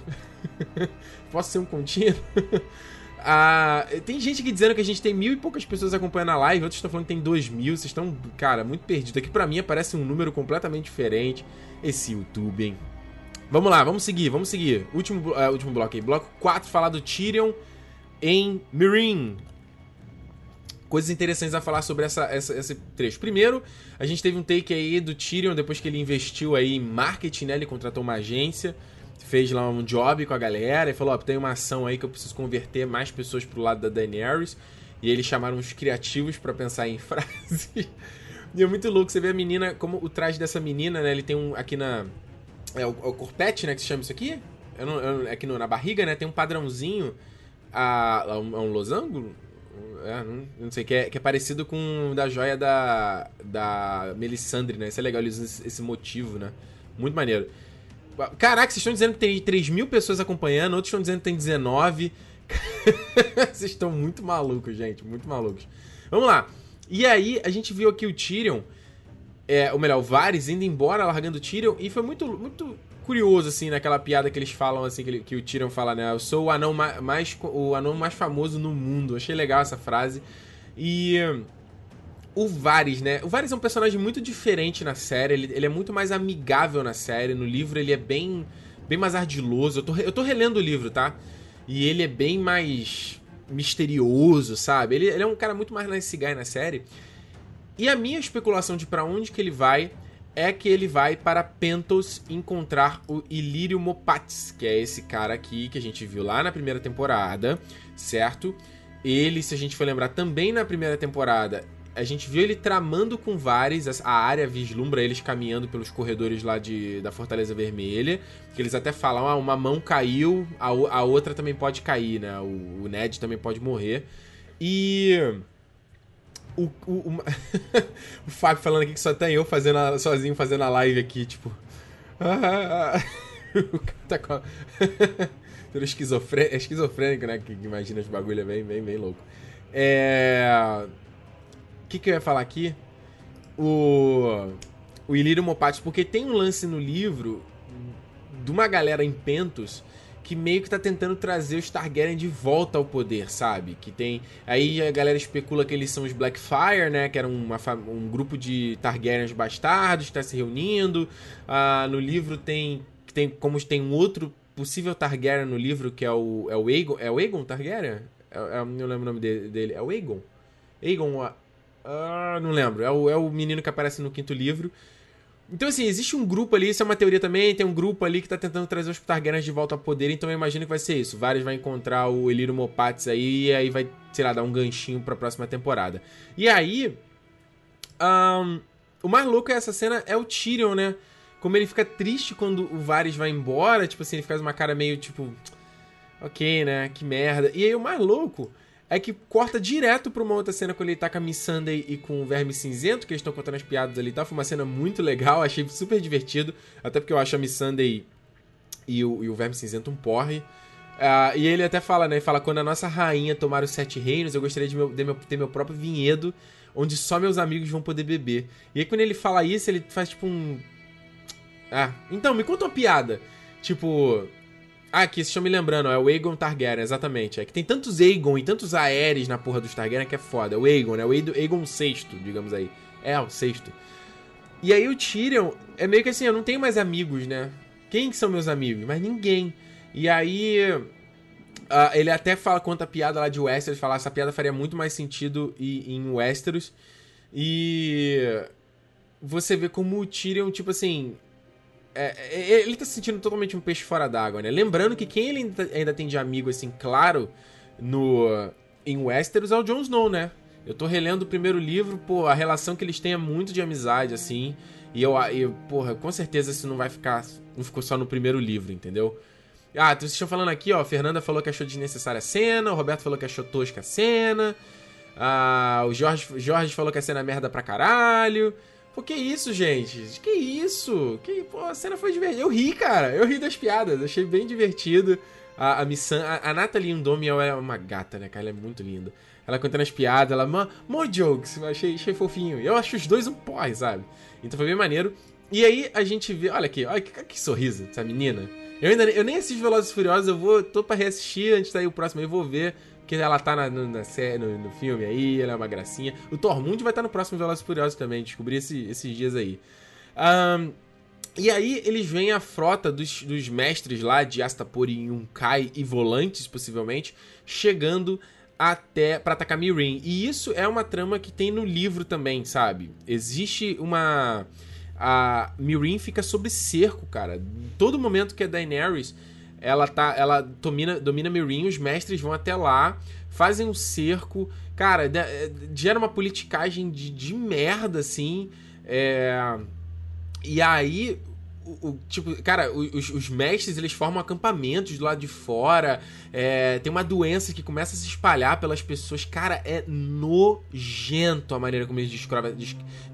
<laughs> Posso ser um contínuo? <laughs> ah, tem gente aqui dizendo que a gente tem mil e poucas pessoas acompanhando a live, outros estão falando que tem dois mil. Vocês estão, cara, muito perdidos. Aqui pra mim aparece um número completamente diferente. Esse YouTube, hein? Vamos lá, vamos seguir, vamos seguir. Último, uh, último bloco aí. Bloco 4, falar do Tyrion em Meereen coisas interessantes a falar sobre essa, essa, esse trecho. Primeiro, a gente teve um take aí do Tyrion, depois que ele investiu aí em marketing, né? Ele contratou uma agência, fez lá um job com a galera e falou, ó, tem uma ação aí que eu preciso converter mais pessoas pro lado da Daenerys. E eles chamaram os criativos para pensar em <laughs> frases. e é muito louco, você vê a menina, como o traje dessa menina, né? Ele tem um, aqui na... É o, é o corpete, né, que se chama isso aqui? Eu não, eu, aqui no, na barriga, né, tem um padrãozinho, a, a um, a um losango? É, não, não, sei, que é, que é parecido com o da joia da, da Melisandre, né? Isso é legal, eles usam esse motivo, né? Muito maneiro. Caraca, vocês estão dizendo que tem 3 mil pessoas acompanhando, outros estão dizendo que tem 19. <laughs> vocês estão muito malucos, gente, muito malucos. Vamos lá. E aí, a gente viu aqui o Tyrion, é, ou melhor, o Varys indo embora, largando o Tyrion, e foi muito, muito curioso, assim, naquela piada que eles falam, assim, que, que o Tyrion fala, né? Eu sou o anão mais, o anão mais famoso no mundo. Achei legal essa frase. E o Varys, né? O Varys é um personagem muito diferente na série. Ele, ele, é muito mais amigável na série. No livro ele é bem, bem mais ardiloso. Eu tô, eu tô relendo o livro, tá? E ele é bem mais misterioso, sabe? Ele, ele é um cara muito mais nice guy na série. E a minha especulação de para onde que ele vai é que ele vai para Pentos encontrar o Ilírio Mopats, que é esse cara aqui que a gente viu lá na primeira temporada, certo? Ele, se a gente for lembrar, também na primeira temporada, a gente viu ele tramando com Vares, a área vislumbra eles caminhando pelos corredores lá de, da Fortaleza Vermelha, que eles até falam, ah, uma mão caiu, a, a outra também pode cair, né? O, o Ned também pode morrer. E o, o, o, <laughs> o Fábio falando aqui que só tem eu fazendo a, sozinho fazendo a live aqui, tipo. <laughs> o cara tá com. <laughs> É esquizofrênico, né? Que imagina os bagulho é bem, bem, bem louco. É. O que, que eu ia falar aqui? O. O Ilírio Mopatis, porque tem um lance no livro de uma galera em Pentos que meio que tá tentando trazer os Targaryen de volta ao poder, sabe? Que tem. Aí a galera especula que eles são os Blackfire, né? Que era uma, um grupo de Targaryens bastardos que tá se reunindo. Ah, no livro tem. tem Como tem um outro possível Targaryen no livro, que é o. É o Aegon. É o Aegon Targaryen? É, é, não lembro o nome dele. É o Aegon? Aegon. Ah, não lembro. É o, é o menino que aparece no quinto livro. Então, assim, existe um grupo ali, isso é uma teoria também, tem um grupo ali que tá tentando trazer os Targaryens de volta ao poder, então eu imagino que vai ser isso. Vários vai encontrar o Eliro Mopats aí, e aí vai, sei lá, dar um ganchinho pra próxima temporada. E aí. Um, o mais louco é essa cena é o Tyrion, né? Como ele fica triste quando o Varys vai embora, tipo assim, ele faz uma cara meio tipo. Ok, né? Que merda. E aí o mais louco é que corta direto pra uma outra cena quando ele tá com a Miss Sunday e com o Verme Cinzento, que eles estão contando as piadas ali e tal. Foi uma cena muito legal, <laughs> achei super divertido. Até porque eu acho a Miss Sunday e o, e o Verme Cinzento um porre. Uh, e ele até fala, né? Ele fala: quando a nossa rainha tomar os sete reinos, eu gostaria de, meu, de meu, ter meu próprio vinhedo, onde só meus amigos vão poder beber. E aí, quando ele fala isso, ele faz tipo um. Ah, então, me conta uma piada. Tipo, ah, aqui, vocês estão me lembrando, é o Aegon Targaryen, exatamente. É que tem tantos Aegon e tantos Aerys na porra dos Targaryen que é foda. É o Aegon, né? O Aegon VI, digamos aí. É, o sexto. E aí o Tyrion é meio que assim, eu não tenho mais amigos, né? Quem que são meus amigos? Mas ninguém. E aí. Uh, ele até fala, conta a piada lá de Westeros, fala essa piada faria muito mais sentido em Westeros. E você vê como o Tyrion, tipo assim, é, é, ele tá se sentindo totalmente um peixe fora d'água, né? Lembrando que quem ele ainda tem de amigo, assim, claro, no em Westeros é o Jon Snow, né? Eu tô relendo o primeiro livro, pô, a relação que eles têm é muito de amizade, assim. E eu, eu porra, com certeza isso não vai ficar. Não ficou só no primeiro livro, entendeu? Ah, vocês estão falando aqui, ó. Fernanda falou que achou desnecessária a cena, o Roberto falou que achou tosca a cena. Ah, o Jorge, Jorge falou que a cena é merda pra caralho. Pô, que isso, gente? Que isso? Que, pô, a cena foi divertida. Eu ri, cara. Eu ri das piadas. Achei bem divertido. A, a a, a Nathalie Undomi é uma gata, né, cara? Ela é muito linda. Ela contando as piadas, ela, more jokes. Eu achei, achei fofinho. Eu acho os dois um porre, sabe? Então foi bem maneiro. E aí a gente vê, olha aqui, olha que, que sorriso dessa menina. Eu ainda eu nem assisto Velozes e Furiosos, eu vou, tô pra reassistir antes sair o próximo, eu vou ver. Porque ela tá na, na, na no, no, filme aí, ela é uma gracinha. O Tormund vai estar tá no próximo Velozes Furiosos também, descobri esse, esses dias aí. Um, e aí eles veem a frota dos, dos mestres lá de Astapor e Yunkai e Volantes, possivelmente, chegando até para atacar Mirin. E isso é uma trama que tem no livro também, sabe? Existe uma a Mirin fica sob cerco, cara. Todo momento que a Daenerys ela tá ela domina domina Mirin, os mestres vão até lá, fazem um cerco, cara, eh, gera uma politicagem de, de merda assim. É... E aí o, o, tipo, cara, os, os, mestres eles formam acampamentos do lado de fora. É, tem uma doença que começa a se espalhar pelas pessoas. Cara, é nojento a maneira como eles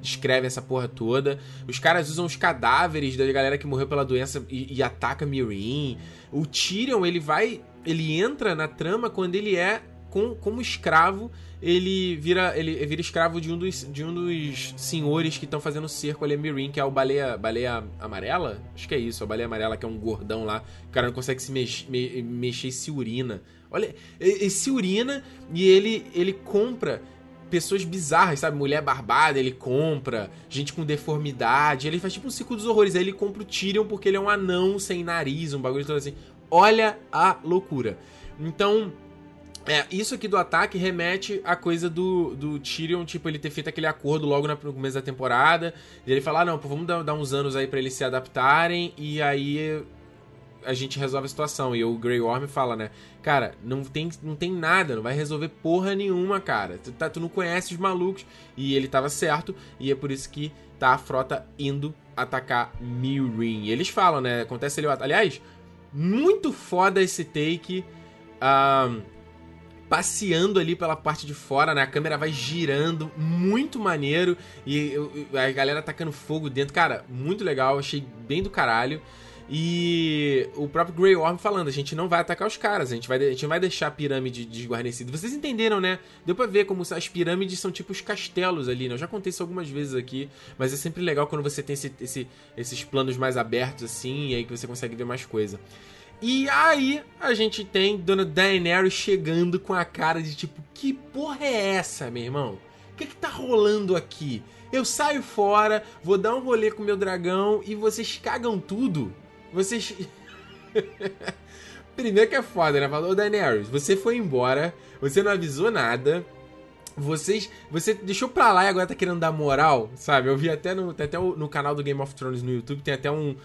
descrevem, essa porra toda. Os caras usam os cadáveres da galera que morreu pela doença e, e ataca Mirin. O Tyrion, ele vai. Ele entra na trama quando ele é com, como escravo ele vira ele vira escravo de um dos, de um dos senhores que estão fazendo cerco ali a Mirin, que é o baleia, baleia amarela? Acho que é isso, a baleia amarela, que é um gordão lá. O cara não consegue se mex, me, mexer e se urina. Olha, ele se urina e ele, ele compra pessoas bizarras, sabe? Mulher barbada, ele compra. Gente com deformidade. Ele faz tipo um ciclo dos horrores. Aí ele compra o Tyrion porque ele é um anão sem nariz, um bagulho todo assim. Olha a loucura. Então, é, isso aqui do ataque remete à coisa do, do Tyrion, tipo, ele ter feito aquele acordo logo no começo da temporada. E ele falar, ah, não, pô, vamos dar, dar, uns anos aí para eles se adaptarem e aí a gente resolve a situação. E o Grey Worm fala, né, cara, não tem, não tem nada, não vai resolver porra nenhuma, cara. Tu, tá, tu não conhece os malucos. E ele tava certo, e é por isso que tá a frota indo atacar Meereen. E eles falam, né, acontece ali, aliás, muito foda esse take. Um, passeando ali pela parte de fora, né? A câmera vai girando, muito maneiro. E a galera tacando fogo dentro. Cara, muito legal, achei bem do caralho. E o próprio Grey Worm falando, a gente não vai atacar os caras, a gente, vai, a gente não vai deixar a pirâmide desguarnecida. Vocês entenderam, né? Deu pra ver como as pirâmides são tipo os castelos ali, né? Eu já contei isso algumas vezes aqui, mas é sempre legal quando você tem esse, esse, esses planos mais abertos assim, e aí que você consegue ver mais coisa. E aí a gente tem Dona Daenerys chegando com a cara de tipo, que porra é essa, meu irmão? O que que tá rolando aqui? Eu saio fora, vou dar um rolê com meu dragão e vocês cagam tudo. Vocês. <laughs> Primeiro que é foda, né? Falou, Daenerys, você foi embora, você não avisou nada. Vocês. Você deixou pra lá e agora tá querendo dar moral, sabe? Eu vi até no, até no canal do Game of Thrones no YouTube, tem até um,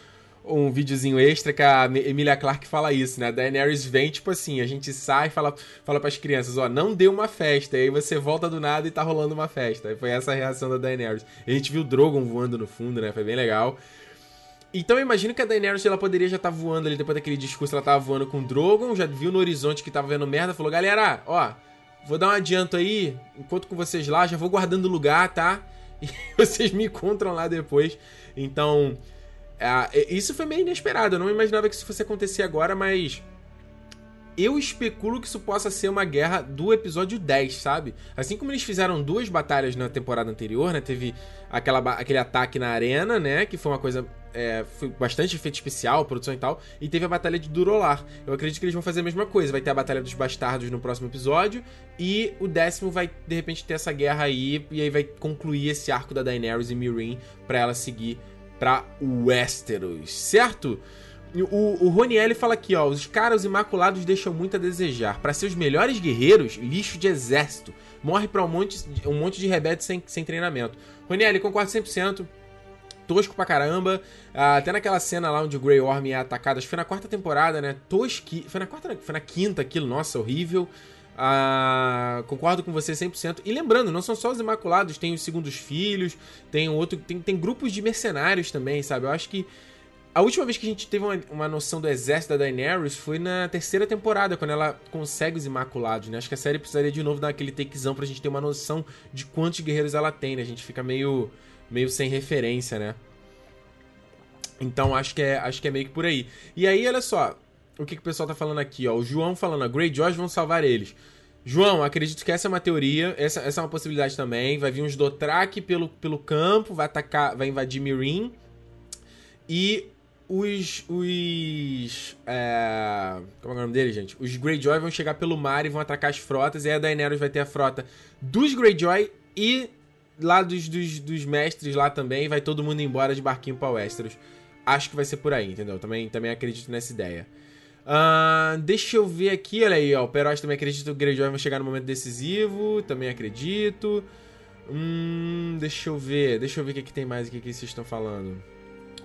um videozinho extra que a Emilia Clarke fala isso, né? A Daenerys vem, tipo assim, a gente sai e fala, fala pras crianças, ó, não deu uma festa. E aí você volta do nada e tá rolando uma festa. E foi essa a reação da Daenerys. A gente viu o Drogon voando no fundo, né? Foi bem legal. Então eu imagino que a Daenerys ela poderia já estar tá voando ali depois daquele discurso, ela tava voando com o Drogon, já viu no horizonte que tava vendo merda, falou: "Galera, ó, vou dar um adianto aí, enquanto com vocês lá, já vou guardando lugar, tá? <laughs> E vocês me encontram lá depois". Então, é, isso foi meio inesperado. Eu não imaginava que isso fosse acontecer agora, mas. Eu especulo que isso possa ser uma guerra do episódio 10, sabe? Assim como eles fizeram duas batalhas na temporada anterior, né? Teve aquela, aquele ataque na arena, né? Que foi uma coisa. É, foi bastante efeito especial, produção e tal. E teve a batalha de Durolar. Eu acredito que eles vão fazer a mesma coisa. Vai ter a batalha dos bastardos no próximo episódio. E o décimo vai, de repente, ter essa guerra aí. E aí vai concluir esse arco da Daenerys e Meereen pra ela seguir para Westeros, certo? O, o fala aqui, ó, os caras imaculados deixam muito a desejar. Para ser os melhores guerreiros, lixo de exército. Morre para um monte, um monte de rebeldes sem, sem treinamento. Roniel, concordo 100%. Tosco pra caramba. Ah, até naquela cena lá onde o Grey Worm é atacado, acho que foi na quarta temporada, né? Tosqui. Foi na quarta, foi na quinta aquilo, nossa, horrível. Ah, concordo com você 100%. E lembrando, não são só os Imaculados, tem os Segundos Filhos, tem outro, tem, tem grupos de mercenários também, sabe? Eu acho que A última vez que a gente teve uma, uma, noção do exército da Daenerys foi na terceira temporada, quando ela consegue os Imaculados, né? Acho que a série precisaria de novo dar aquele takezão pra gente ter uma noção de quantos guerreiros ela tem, né? A gente fica meio, meio sem referência, né? Então acho que, é, acho que é meio que por aí. E aí, olha só, o que, que o pessoal tá falando aqui, ó. O João falando, a Greyjoys vão salvar eles. João, acredito que essa é uma teoria, essa, essa é uma possibilidade também. Vai vir uns Dothraki pelo, pelo campo, vai atacar, vai invadir Mirin. E os. Os. É... Como é o nome dele, gente? Os Greyjoy vão chegar pelo mar e vão atacar as frotas. E a Daenerys vai ter a frota dos Greyjoy e lá dos, dos, dos mestres lá também. Vai todo mundo embora de barquinho pra Westeros. Acho que vai ser por aí, entendeu? Também, também acredito nessa ideia. Uh, deixa eu ver aqui, olha aí, ó. O Peroz também acredita que o Greyjoy vai chegar no momento decisivo. Também acredito. Hum, deixa eu ver. Deixa eu ver o que, que tem mais aqui que vocês estão falando.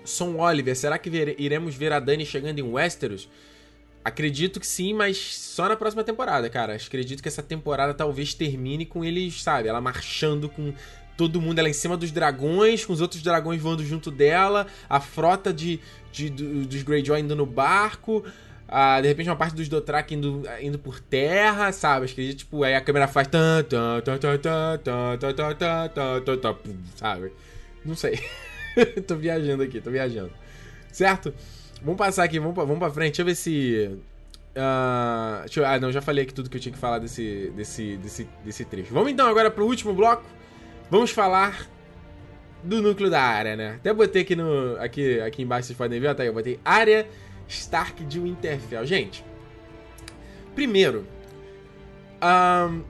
Son Oliver, será que ver, iremos ver a Dani chegando em Westeros? Acredito que sim, mas só na próxima temporada, cara. Acredito que essa temporada talvez termine com eles, sabe? Ela marchando com todo mundo, ela em cima dos dragões, com os outros dragões voando junto dela, a frota de, de, de dos Greyjoy indo no barco, ah, de repente uma parte dos Dothraki indo, indo por terra, sabe? Acredito, tipo, aí a câmera faz tan sabe? Não sei. tô viajando aqui, tô viajando. Certo? Vamos passar aqui, vamos pra, vamos pra frente. Deixa eu ver se. Uh, eu, ah, não, já falei aqui tudo que eu tinha que falar desse, desse, desse, desse trecho. Vamos então agora pro último bloco. Vamos falar do núcleo da área, né? Até botei aqui no. Aqui, aqui embaixo, vocês podem ver, tá aí. Eu botei área Stark de Winterfell. Gente, primeiro. Um,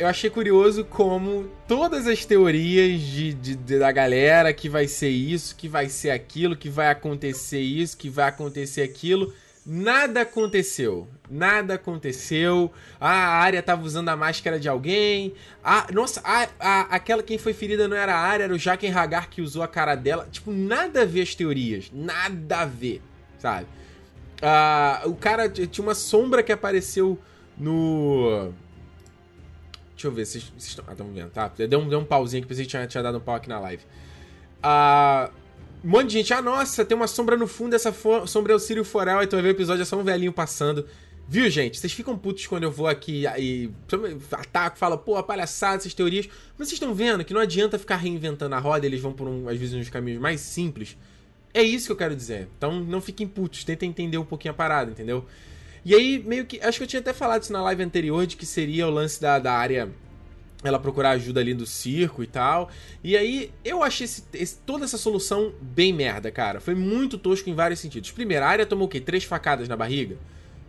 eu achei curioso como todas as teorias de, de, de, da galera que vai ser isso, que vai ser aquilo, que vai acontecer isso, que vai acontecer aquilo, nada aconteceu. Nada aconteceu. Ah, a área tava usando a máscara de alguém. Ah, nossa, a, a, aquela quem foi ferida não era a área, era o Jaqen Hagar que usou a cara dela. Tipo, nada a ver as teorias. Nada a ver, sabe? Ah, o cara tinha uma sombra que apareceu no Deixa eu ver, vocês, vocês estão. Ah, estão vendo, tá? Deu um, deu um pauzinho que pensei que tinha, tinha dado um pau aqui na live. Ah. Um monte de gente, ah, nossa, tem uma sombra no fundo, essa sombra é o Círio Forel, então vai ver o episódio, é só um velhinho passando. Viu, gente? Vocês ficam putos quando eu vou aqui e ataco, falo, pô, palhaçada, essas teorias. Mas vocês estão vendo que não adianta ficar reinventando a roda, eles vão por, um, às vezes, uns caminhos mais simples. É isso que eu quero dizer. Então não fiquem putos, tentem entender um pouquinho a parada, entendeu? E aí, meio que. Acho que eu tinha até falado isso na live anterior, de que seria o lance da, da área. Ela procurar ajuda ali do circo e tal. E aí, eu achei esse, esse, toda essa solução bem merda, cara. Foi muito tosco em vários sentidos. Primeiro, a área tomou o quê? Três facadas na barriga?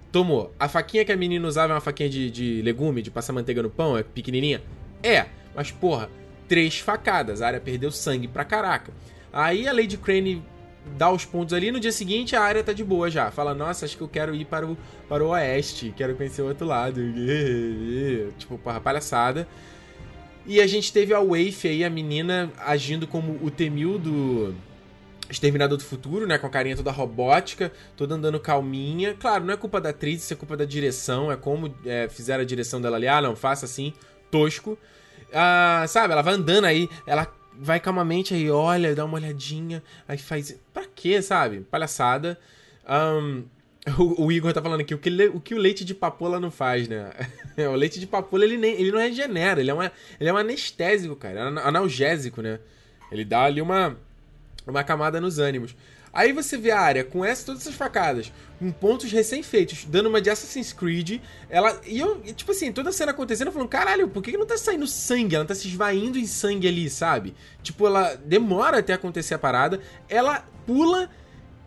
Tomou. A faquinha que a menina usava é uma faquinha de, de legume, de passar manteiga no pão, é pequenininha? É. Mas, porra, três facadas. A área perdeu sangue pra caraca. Aí a Lady Crane dá os pontos ali. No dia seguinte, a área tá de boa já. Fala, nossa, acho que eu quero ir para o, para o oeste, quero conhecer o outro lado. <laughs> tipo, palhaçada. E a gente teve a Waif aí, a menina, agindo como o Temil do Exterminador do Futuro, né? Com a carinha toda robótica, toda andando calminha. Claro, não é culpa da atriz, isso é culpa da direção. É como é, fizeram a direção dela ali. Ah, não, faça assim, tosco. Ah, sabe, ela vai andando aí, ela vai calmamente aí, olha, dá uma olhadinha, aí faz. Pra quê, sabe? Palhaçada. Um, o, o, Igor tá falando aqui, o que, o que o leite de papoula não faz, né? <laughs> o leite de papoula, ele, nem, ele não regenera, ele é, uma, ele é um anestésico, cara, é analgésico, né? Ele dá ali uma, uma camada nos ânimos. Aí você vê a área com essa, todas essas facadas, com pontos recém-feitos, dando uma de Assassin's Creed. Ela. E eu, tipo assim, toda a cena acontecendo, eu falando, caralho, por que, que não tá saindo sangue? Ela tá se esvaindo em sangue ali, sabe? Tipo, ela demora até acontecer a parada, ela pula,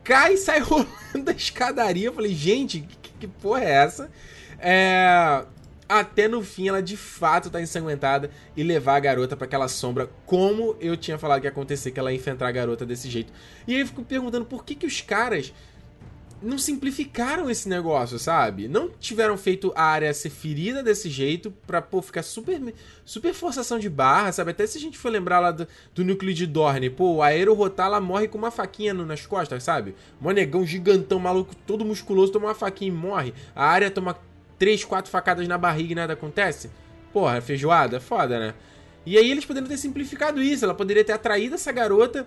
cai e sai <laughs> rolando da escadaria. Eu falei, gente, que, que porra é essa? É até no fim ela de fato tá ensanguentada e levar a garota para aquela sombra, como eu tinha falado que ia acontecer, que ela ia enfrentar a garota desse jeito. E aí eu fico perguntando por que que os caras não simplificaram esse negócio, sabe? Não tiveram feito a área ser ferida desse jeito pra, pô, ficar super, super forçação de barra, sabe? Até se a gente for lembrar lá do, do núcleo de Dorne, pô, o Aero Rotala morre com uma faquinha no, nas costas, sabe? Um negão gigantão, maluco, todo musculoso, toma uma faquinha e morre. A área toma três, quatro facadas na barriga e nada acontece? Porra, feijoada? Foda, né? E aí eles poderiam ter simplificado isso. Ela poderia ter atraído essa garota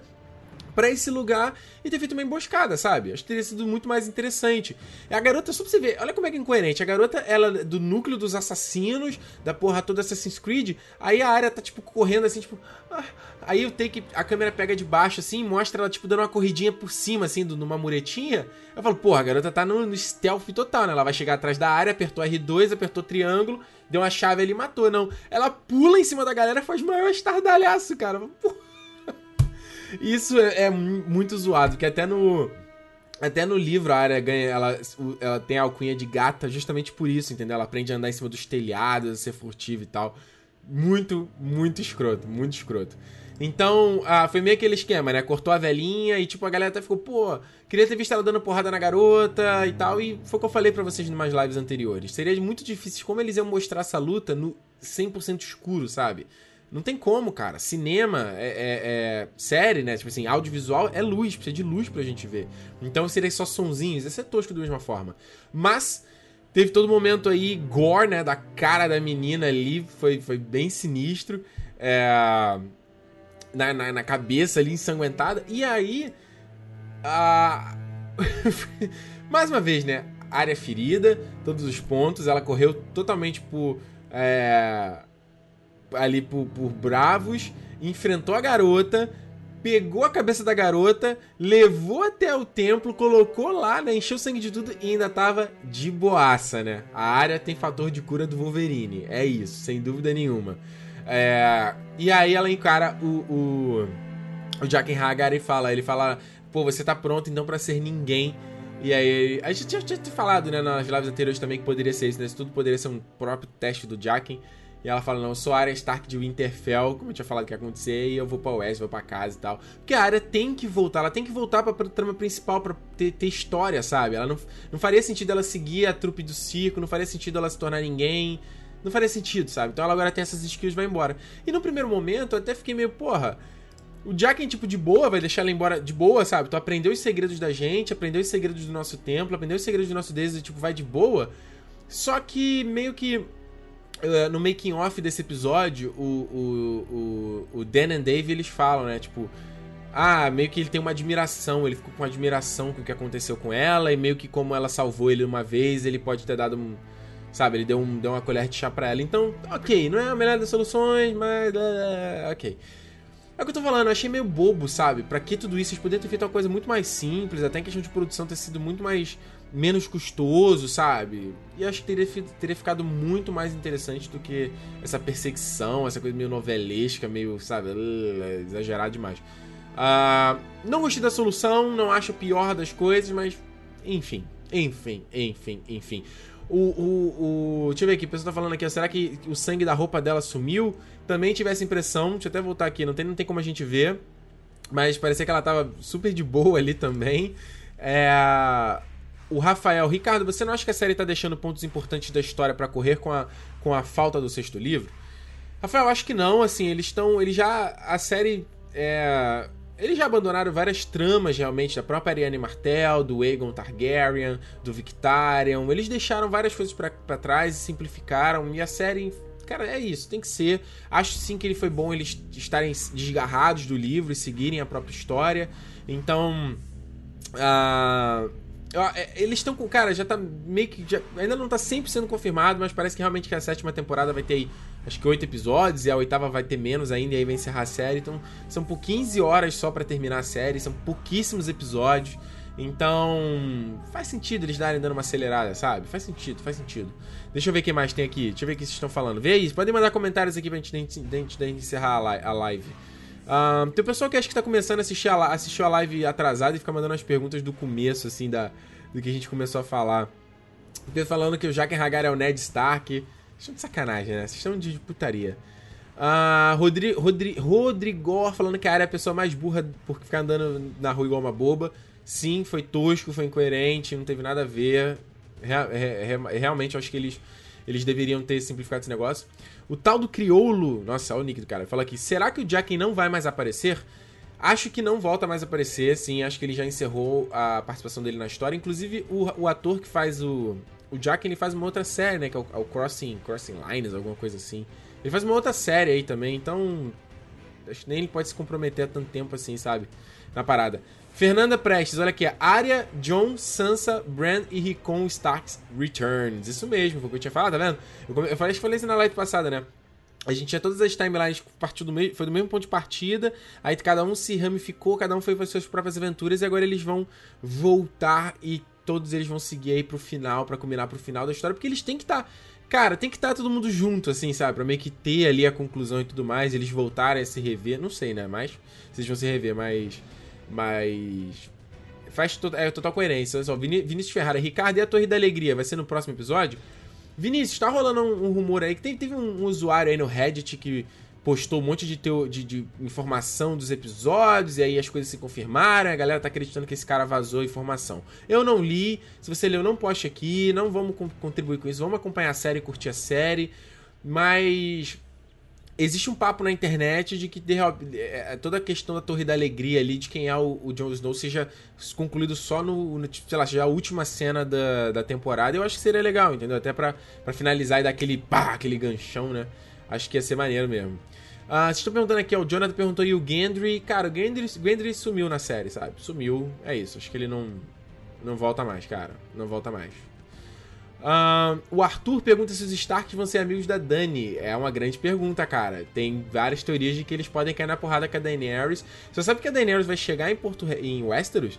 para esse lugar e ter feito uma emboscada, sabe? Acho que teria sido muito mais interessante. A garota, só pra você ver, olha como é que é incoerente. A garota, ela é do núcleo dos assassinos, da porra toda Assassin's Creed, aí a área tá, tipo, correndo assim, tipo. Ah, aí o take, a câmera pega de baixo assim, mostra ela, tipo, dando uma corridinha por cima, assim, numa muretinha. Eu falo, porra, a garota tá no, no stealth total, né? Ela vai chegar atrás da área, apertou R2, apertou triângulo, deu uma chave ali e matou. Não. Ela pula em cima da galera faz maior estardalhaço, cara. Porra. <laughs> Isso é, é, muito zoado, que até no. Até no livro a área ganha. Ela, ela tem a alcunha de gata justamente por isso, entendeu? Ela aprende a andar em cima dos telhados, a ser furtiva e tal. Muito, muito escroto, muito escroto. Então, ah, foi meio aquele esquema, né? Cortou a velhinha e, tipo, a galera até ficou, pô, queria ter visto ela dando porrada na garota e tal. E foi o que eu falei para vocês em umas lives anteriores. Seria muito difícil como eles iam mostrar essa luta no 100% escuro, sabe? Não tem como, cara. Cinema é, é, é, série, né? Tipo assim, audiovisual é luz, precisa de luz pra gente ver. Então seria só sonzinhos, ia ser tosco da mesma forma. Mas teve todo momento aí, gore, né? Da cara da menina ali, foi, foi bem sinistro. É, na, na, na, cabeça ali, ensanguentada. E aí. A... <laughs> Mais uma vez, né? Área ferida, todos os pontos. Ela correu totalmente por. É ali por, por bravos, enfrentou a garota, pegou a cabeça da garota, levou até o templo, colocou lá, né? Encheu sangue de tudo e ainda tava de boaça, né? A área tem fator de cura do Wolverine. É isso, sem dúvida nenhuma. É... E aí ela encara o, o, o Hagar e fala, ele fala, pô, você tá pronto então para ser ninguém. E aí, a gente já tinha falado, né, nas lives anteriores também que poderia ser isso, né? Isso tudo poderia ser um próprio teste do Jacken. E ela fala: Não, eu sou a área Stark de Winterfell, como eu tinha falado que ia acontecer, e eu vou pra West, vou pra casa e tal. Porque a área tem que voltar, ela tem que voltar pra, pra trama principal pra ter, ter, história, sabe? Ela não, não faria sentido ela seguir a trupe do circo, não faria sentido ela se tornar ninguém. Não faria sentido, sabe? Então ela agora tem essas skills e vai embora. E no primeiro momento eu até fiquei meio, porra. O Jack é tipo de boa, vai deixar ela embora de boa, sabe? Tu aprendeu os segredos da gente, aprendeu os segredos do nosso templo, aprendeu os segredos do nosso Deus tipo, vai de boa. Só que meio que Uh, no making off desse episódio, o, o, o, o Dan e Dave eles falam, né? Tipo, ah, meio que ele tem uma admiração, ele ficou com admiração com o que aconteceu com ela, e meio que como ela salvou ele uma vez, ele pode ter dado um. Sabe, ele deu, um, deu uma colher de chá pra ela. Então, ok, não é a melhor das soluções, mas. Uh, ok. É o que eu tô falando, eu achei meio bobo, sabe? Pra que tudo isso? Eles poderiam ter feito uma coisa muito mais simples, até em questão de produção ter sido muito mais menos custoso, sabe? E acho que teria, teria ficado muito mais interessante do que essa perseguição, essa coisa meio novelesca, meio, sabe, exagerado demais. Uh, não gostei da solução, não acho a pior das coisas, mas enfim, enfim, enfim, enfim. O, o, o, deixa eu ver aqui, o pessoal tá falando aqui, será que o sangue da roupa dela sumiu? Também tive essa impressão, deixa eu até voltar aqui, não tem, não tem como a gente ver, mas parecia que ela tava super de boa ali também. É, o Rafael, Ricardo, você não acha que a série tá deixando pontos importantes da história para correr com a, com a falta do sexto livro? Rafael, acho que não, assim, eles estão. Eles já. A série. É, eles já abandonaram várias tramas realmente da própria Ariane Martel, do Aegon Targaryen, do Victarion. Eles deixaram várias coisas para trás e simplificaram. E a série, cara, é isso, tem que ser. Acho sim que ele foi bom eles estarem desgarrados do livro e seguirem a própria história. Então. Uh, eles estão com. Cara, já tá meio que. Já, ainda não tá sempre sendo confirmado, mas parece que realmente que a sétima temporada vai ter aí, acho que oito episódios, e a oitava vai ter menos ainda, e aí vai encerrar a série. Então, são por 15 horas só para terminar a série, são pouquíssimos episódios. Então, faz sentido eles darem dando uma acelerada, sabe? Faz sentido, faz sentido. Deixa eu ver o que mais tem aqui. Deixa eu ver o que vocês estão falando. Vê aí, podem mandar comentários aqui pra gente, gente, gente encerrar a live. Um, tem o pessoal que acho que tá começando a assistir a, assistir a live atrasada e fica mandando as perguntas do começo, assim, da, do que a gente começou a falar. Porque falando que o Jaqen Hagar é o Ned Stark. Estão de sacanagem, né? Vocês estão de putaria. Uh, Rodri, Rodri, Rodrigor falando que a área é a pessoa mais burra por ficar andando na rua igual uma boba. Sim, foi tosco, foi incoerente, não teve nada a ver. Real, realmente, eu acho que eles, eles deveriam ter simplificado esse negócio. O tal do crioulo. Nossa, olha o nick do cara. Fala aqui: será que o Jacken não vai mais aparecer? Acho que não volta mais a aparecer, sim. Acho que ele já encerrou a participação dele na história. Inclusive, o, o ator que faz o. O Jack ele faz uma outra série, né? Que é o, é o Crossing, Crossing Lines, alguma coisa assim. Ele faz uma outra série aí também, então. acho que nem ele pode se comprometer há tanto tempo assim, sabe? Na parada. Fernanda Prestes, olha aqui, Arya, John, Sansa, Bran e Rickon Starks Returns. Isso mesmo, foi o que eu tinha falado, tá vendo? Eu, eu falei, acho que falei isso na live passada, né? A gente tinha todas as timelines partiu do mesmo, foi do mesmo ponto de partida, aí cada um se ramificou, cada um foi para suas próprias aventuras e agora eles vão voltar e todos eles vão seguir aí pro final, para combinar pro final da história, porque eles têm que estar. Tá, cara, tem que estar tá todo mundo junto, assim, sabe? Pra meio que ter ali a conclusão e tudo mais, eles voltarem a se rever. Não sei, né? Mas. Vocês vão se rever, mas. Mas. Faz to é, total coerência. Olha só, Vin Vinícius Ferrara, Ricardo e a Torre da Alegria, vai ser no próximo episódio? Vinícius, tá rolando um, um rumor aí que teve, teve um, um, usuário aí no Reddit que postou um monte de, teo, de, de, informação dos episódios e aí as coisas se confirmaram. A galera tá acreditando que esse cara vazou informação. Eu não li. Se você leu, não poste aqui. Não vamos contribuir com isso. Vamos acompanhar a série, curtir a série. Mas existe um papo na internet de que é, é, toda a questão da Torre da Alegria ali, de quem é o, o Jon Snow, seja concluído só no, no sei lá, seja a última cena da, da temporada. Eu acho que seria legal, entendeu? Até pra finalizar e dar aquele pá, aquele ganchão, né? Acho que ia ser maneiro mesmo. Ah, vocês estão perguntando aqui, o Jonathan perguntou e o Gendry. Cara, o Gendry, Gendry sumiu na série, sabe? Sumiu, é isso. Acho que ele não, não volta mais, cara. Não volta mais. Uh, o Arthur pergunta se os Starks vão ser amigos da Dani. É uma grande pergunta, cara. Tem várias teorias de que eles podem cair na porrada com a Daenerys. Você sabe que a Daenerys vai chegar em, Porto, em Westeros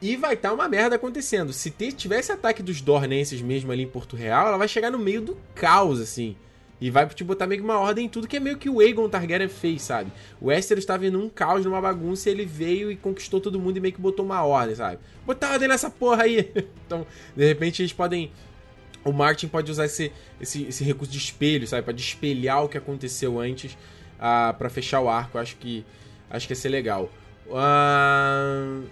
e vai estar tá uma merda acontecendo. Se tivesse ataque dos Dornenses mesmo ali em Porto Real, ela vai chegar no meio do caos, assim. E vai te botar meio que uma ordem em tudo, que é meio que o Aegon Targaryen fez, sabe? O Westeros estava em um caos, numa bagunça, e ele veio e conquistou todo mundo e meio que botou uma ordem, sabe? Botar ordem nessa porra aí! <laughs> então, de repente, eles podem o Martin pode usar esse, esse, esse recurso de espelho, sabe? Pra espelhar o que aconteceu antes uh, ah, para fechar o arco. Acho que, acho que ia ser legal. Uh,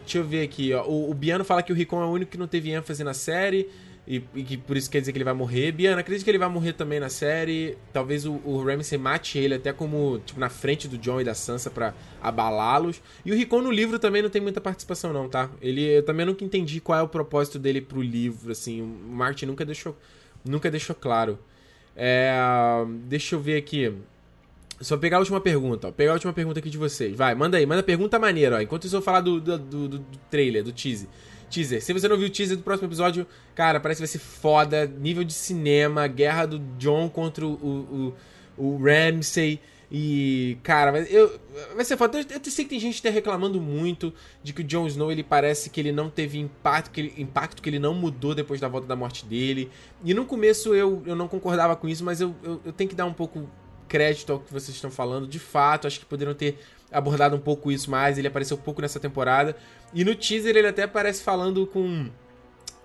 deixa eu ver aqui. Ó. O, o Biano fala que o Ricon é o único que não teve ênfase na série. E, e, que por isso quer dizer que ele vai morrer. Biana, acredito que ele vai morrer também na série. Talvez o, o Ramsay mate ele até como, tipo, na frente do John e da Sansa para abalá-los. E o Rickon no livro também não tem muita participação não, tá? Ele, eu também nunca entendi qual é o propósito dele pro livro, assim. O Martin nunca deixou, nunca deixou claro. É, deixa eu ver aqui. Só pegar a última pergunta, ó. Pegar a última pergunta aqui de vocês. Vai, manda aí, manda pergunta maneira, ó. Enquanto isso eu vou falar do, do, do, do trailer, do teaser teaser. Se você não viu o teaser do próximo episódio, cara, parece que vai ser foda. Nível de cinema, guerra do John contra o, o, o Ramsay. E, cara, eu, vai ser foda. Eu, eu sei que tem gente até reclamando muito de que o Jon Snow ele parece que ele não teve impacto que, ele, impacto, que ele não mudou depois da volta da morte dele. E no começo eu, eu não concordava com isso, mas eu, eu, eu tenho que dar um pouco crédito ao que vocês estão falando. De fato, acho que poderiam ter abordado um pouco isso mais. Ele apareceu pouco nessa temporada. E no teaser ele até aparece falando com.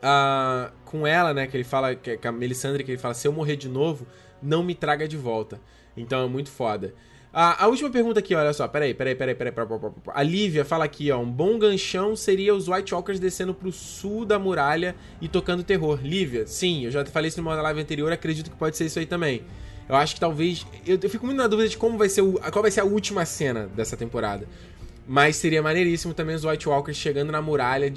Uh, com ela, né? Que ele fala. Que, com a Melisandre, que ele fala: se eu morrer de novo, não me traga de volta. Então é muito foda. A última pergunta aqui, olha só. Peraí, peraí, peraí, peraí. peraí, peraí, peraí. A Lívia fala aqui, ó. Um bom ganchão seria os White Walkers descendo pro sul da muralha e tocando terror. Lívia, sim, eu já falei isso numa live anterior. Acredito que pode ser isso aí também. Eu acho que talvez. Eu, eu fico muito na dúvida de como vai ser o, qual vai ser a última cena dessa temporada. Mas seria maneiríssimo também os White Walkers chegando na muralha,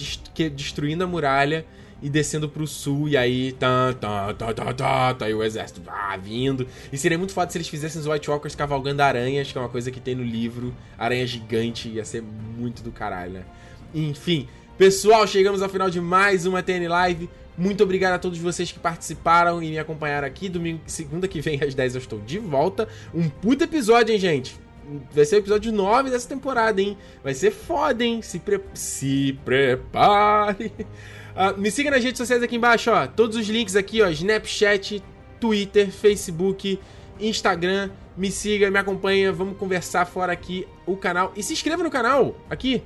destruindo a muralha e descendo pro sul, e aí. Tá, tá, tá, tá, tá, tá, o exército ah, vindo. E seria muito foda se eles fizessem os White Walkers cavalgando aranhas, que é uma coisa que tem no livro. Aranha gigante, ia ser muito do caralho, né? Enfim, pessoal, chegamos ao final de mais uma TN Live. Muito obrigado a todos vocês que participaram e me acompanharam aqui. Domingo, segunda que vem, às 10 eu estou de volta. Um puta episódio, hein, gente? Vai ser o episódio 9 dessa temporada, hein? Vai ser foda, hein? Se, pre... Se prepare. Uh, me siga nas redes sociais aqui embaixo, ó. Todos os links aqui, ó. Snapchat, Twitter, Facebook, Instagram. Me siga, me acompanha. Vamos conversar fora aqui o canal. E se inscreva no canal, aqui.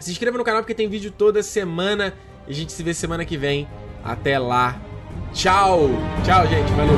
Se inscreva no canal porque tem vídeo toda semana. E a gente se vê semana que vem. Até lá. Tchau. Tchau, gente. Valeu.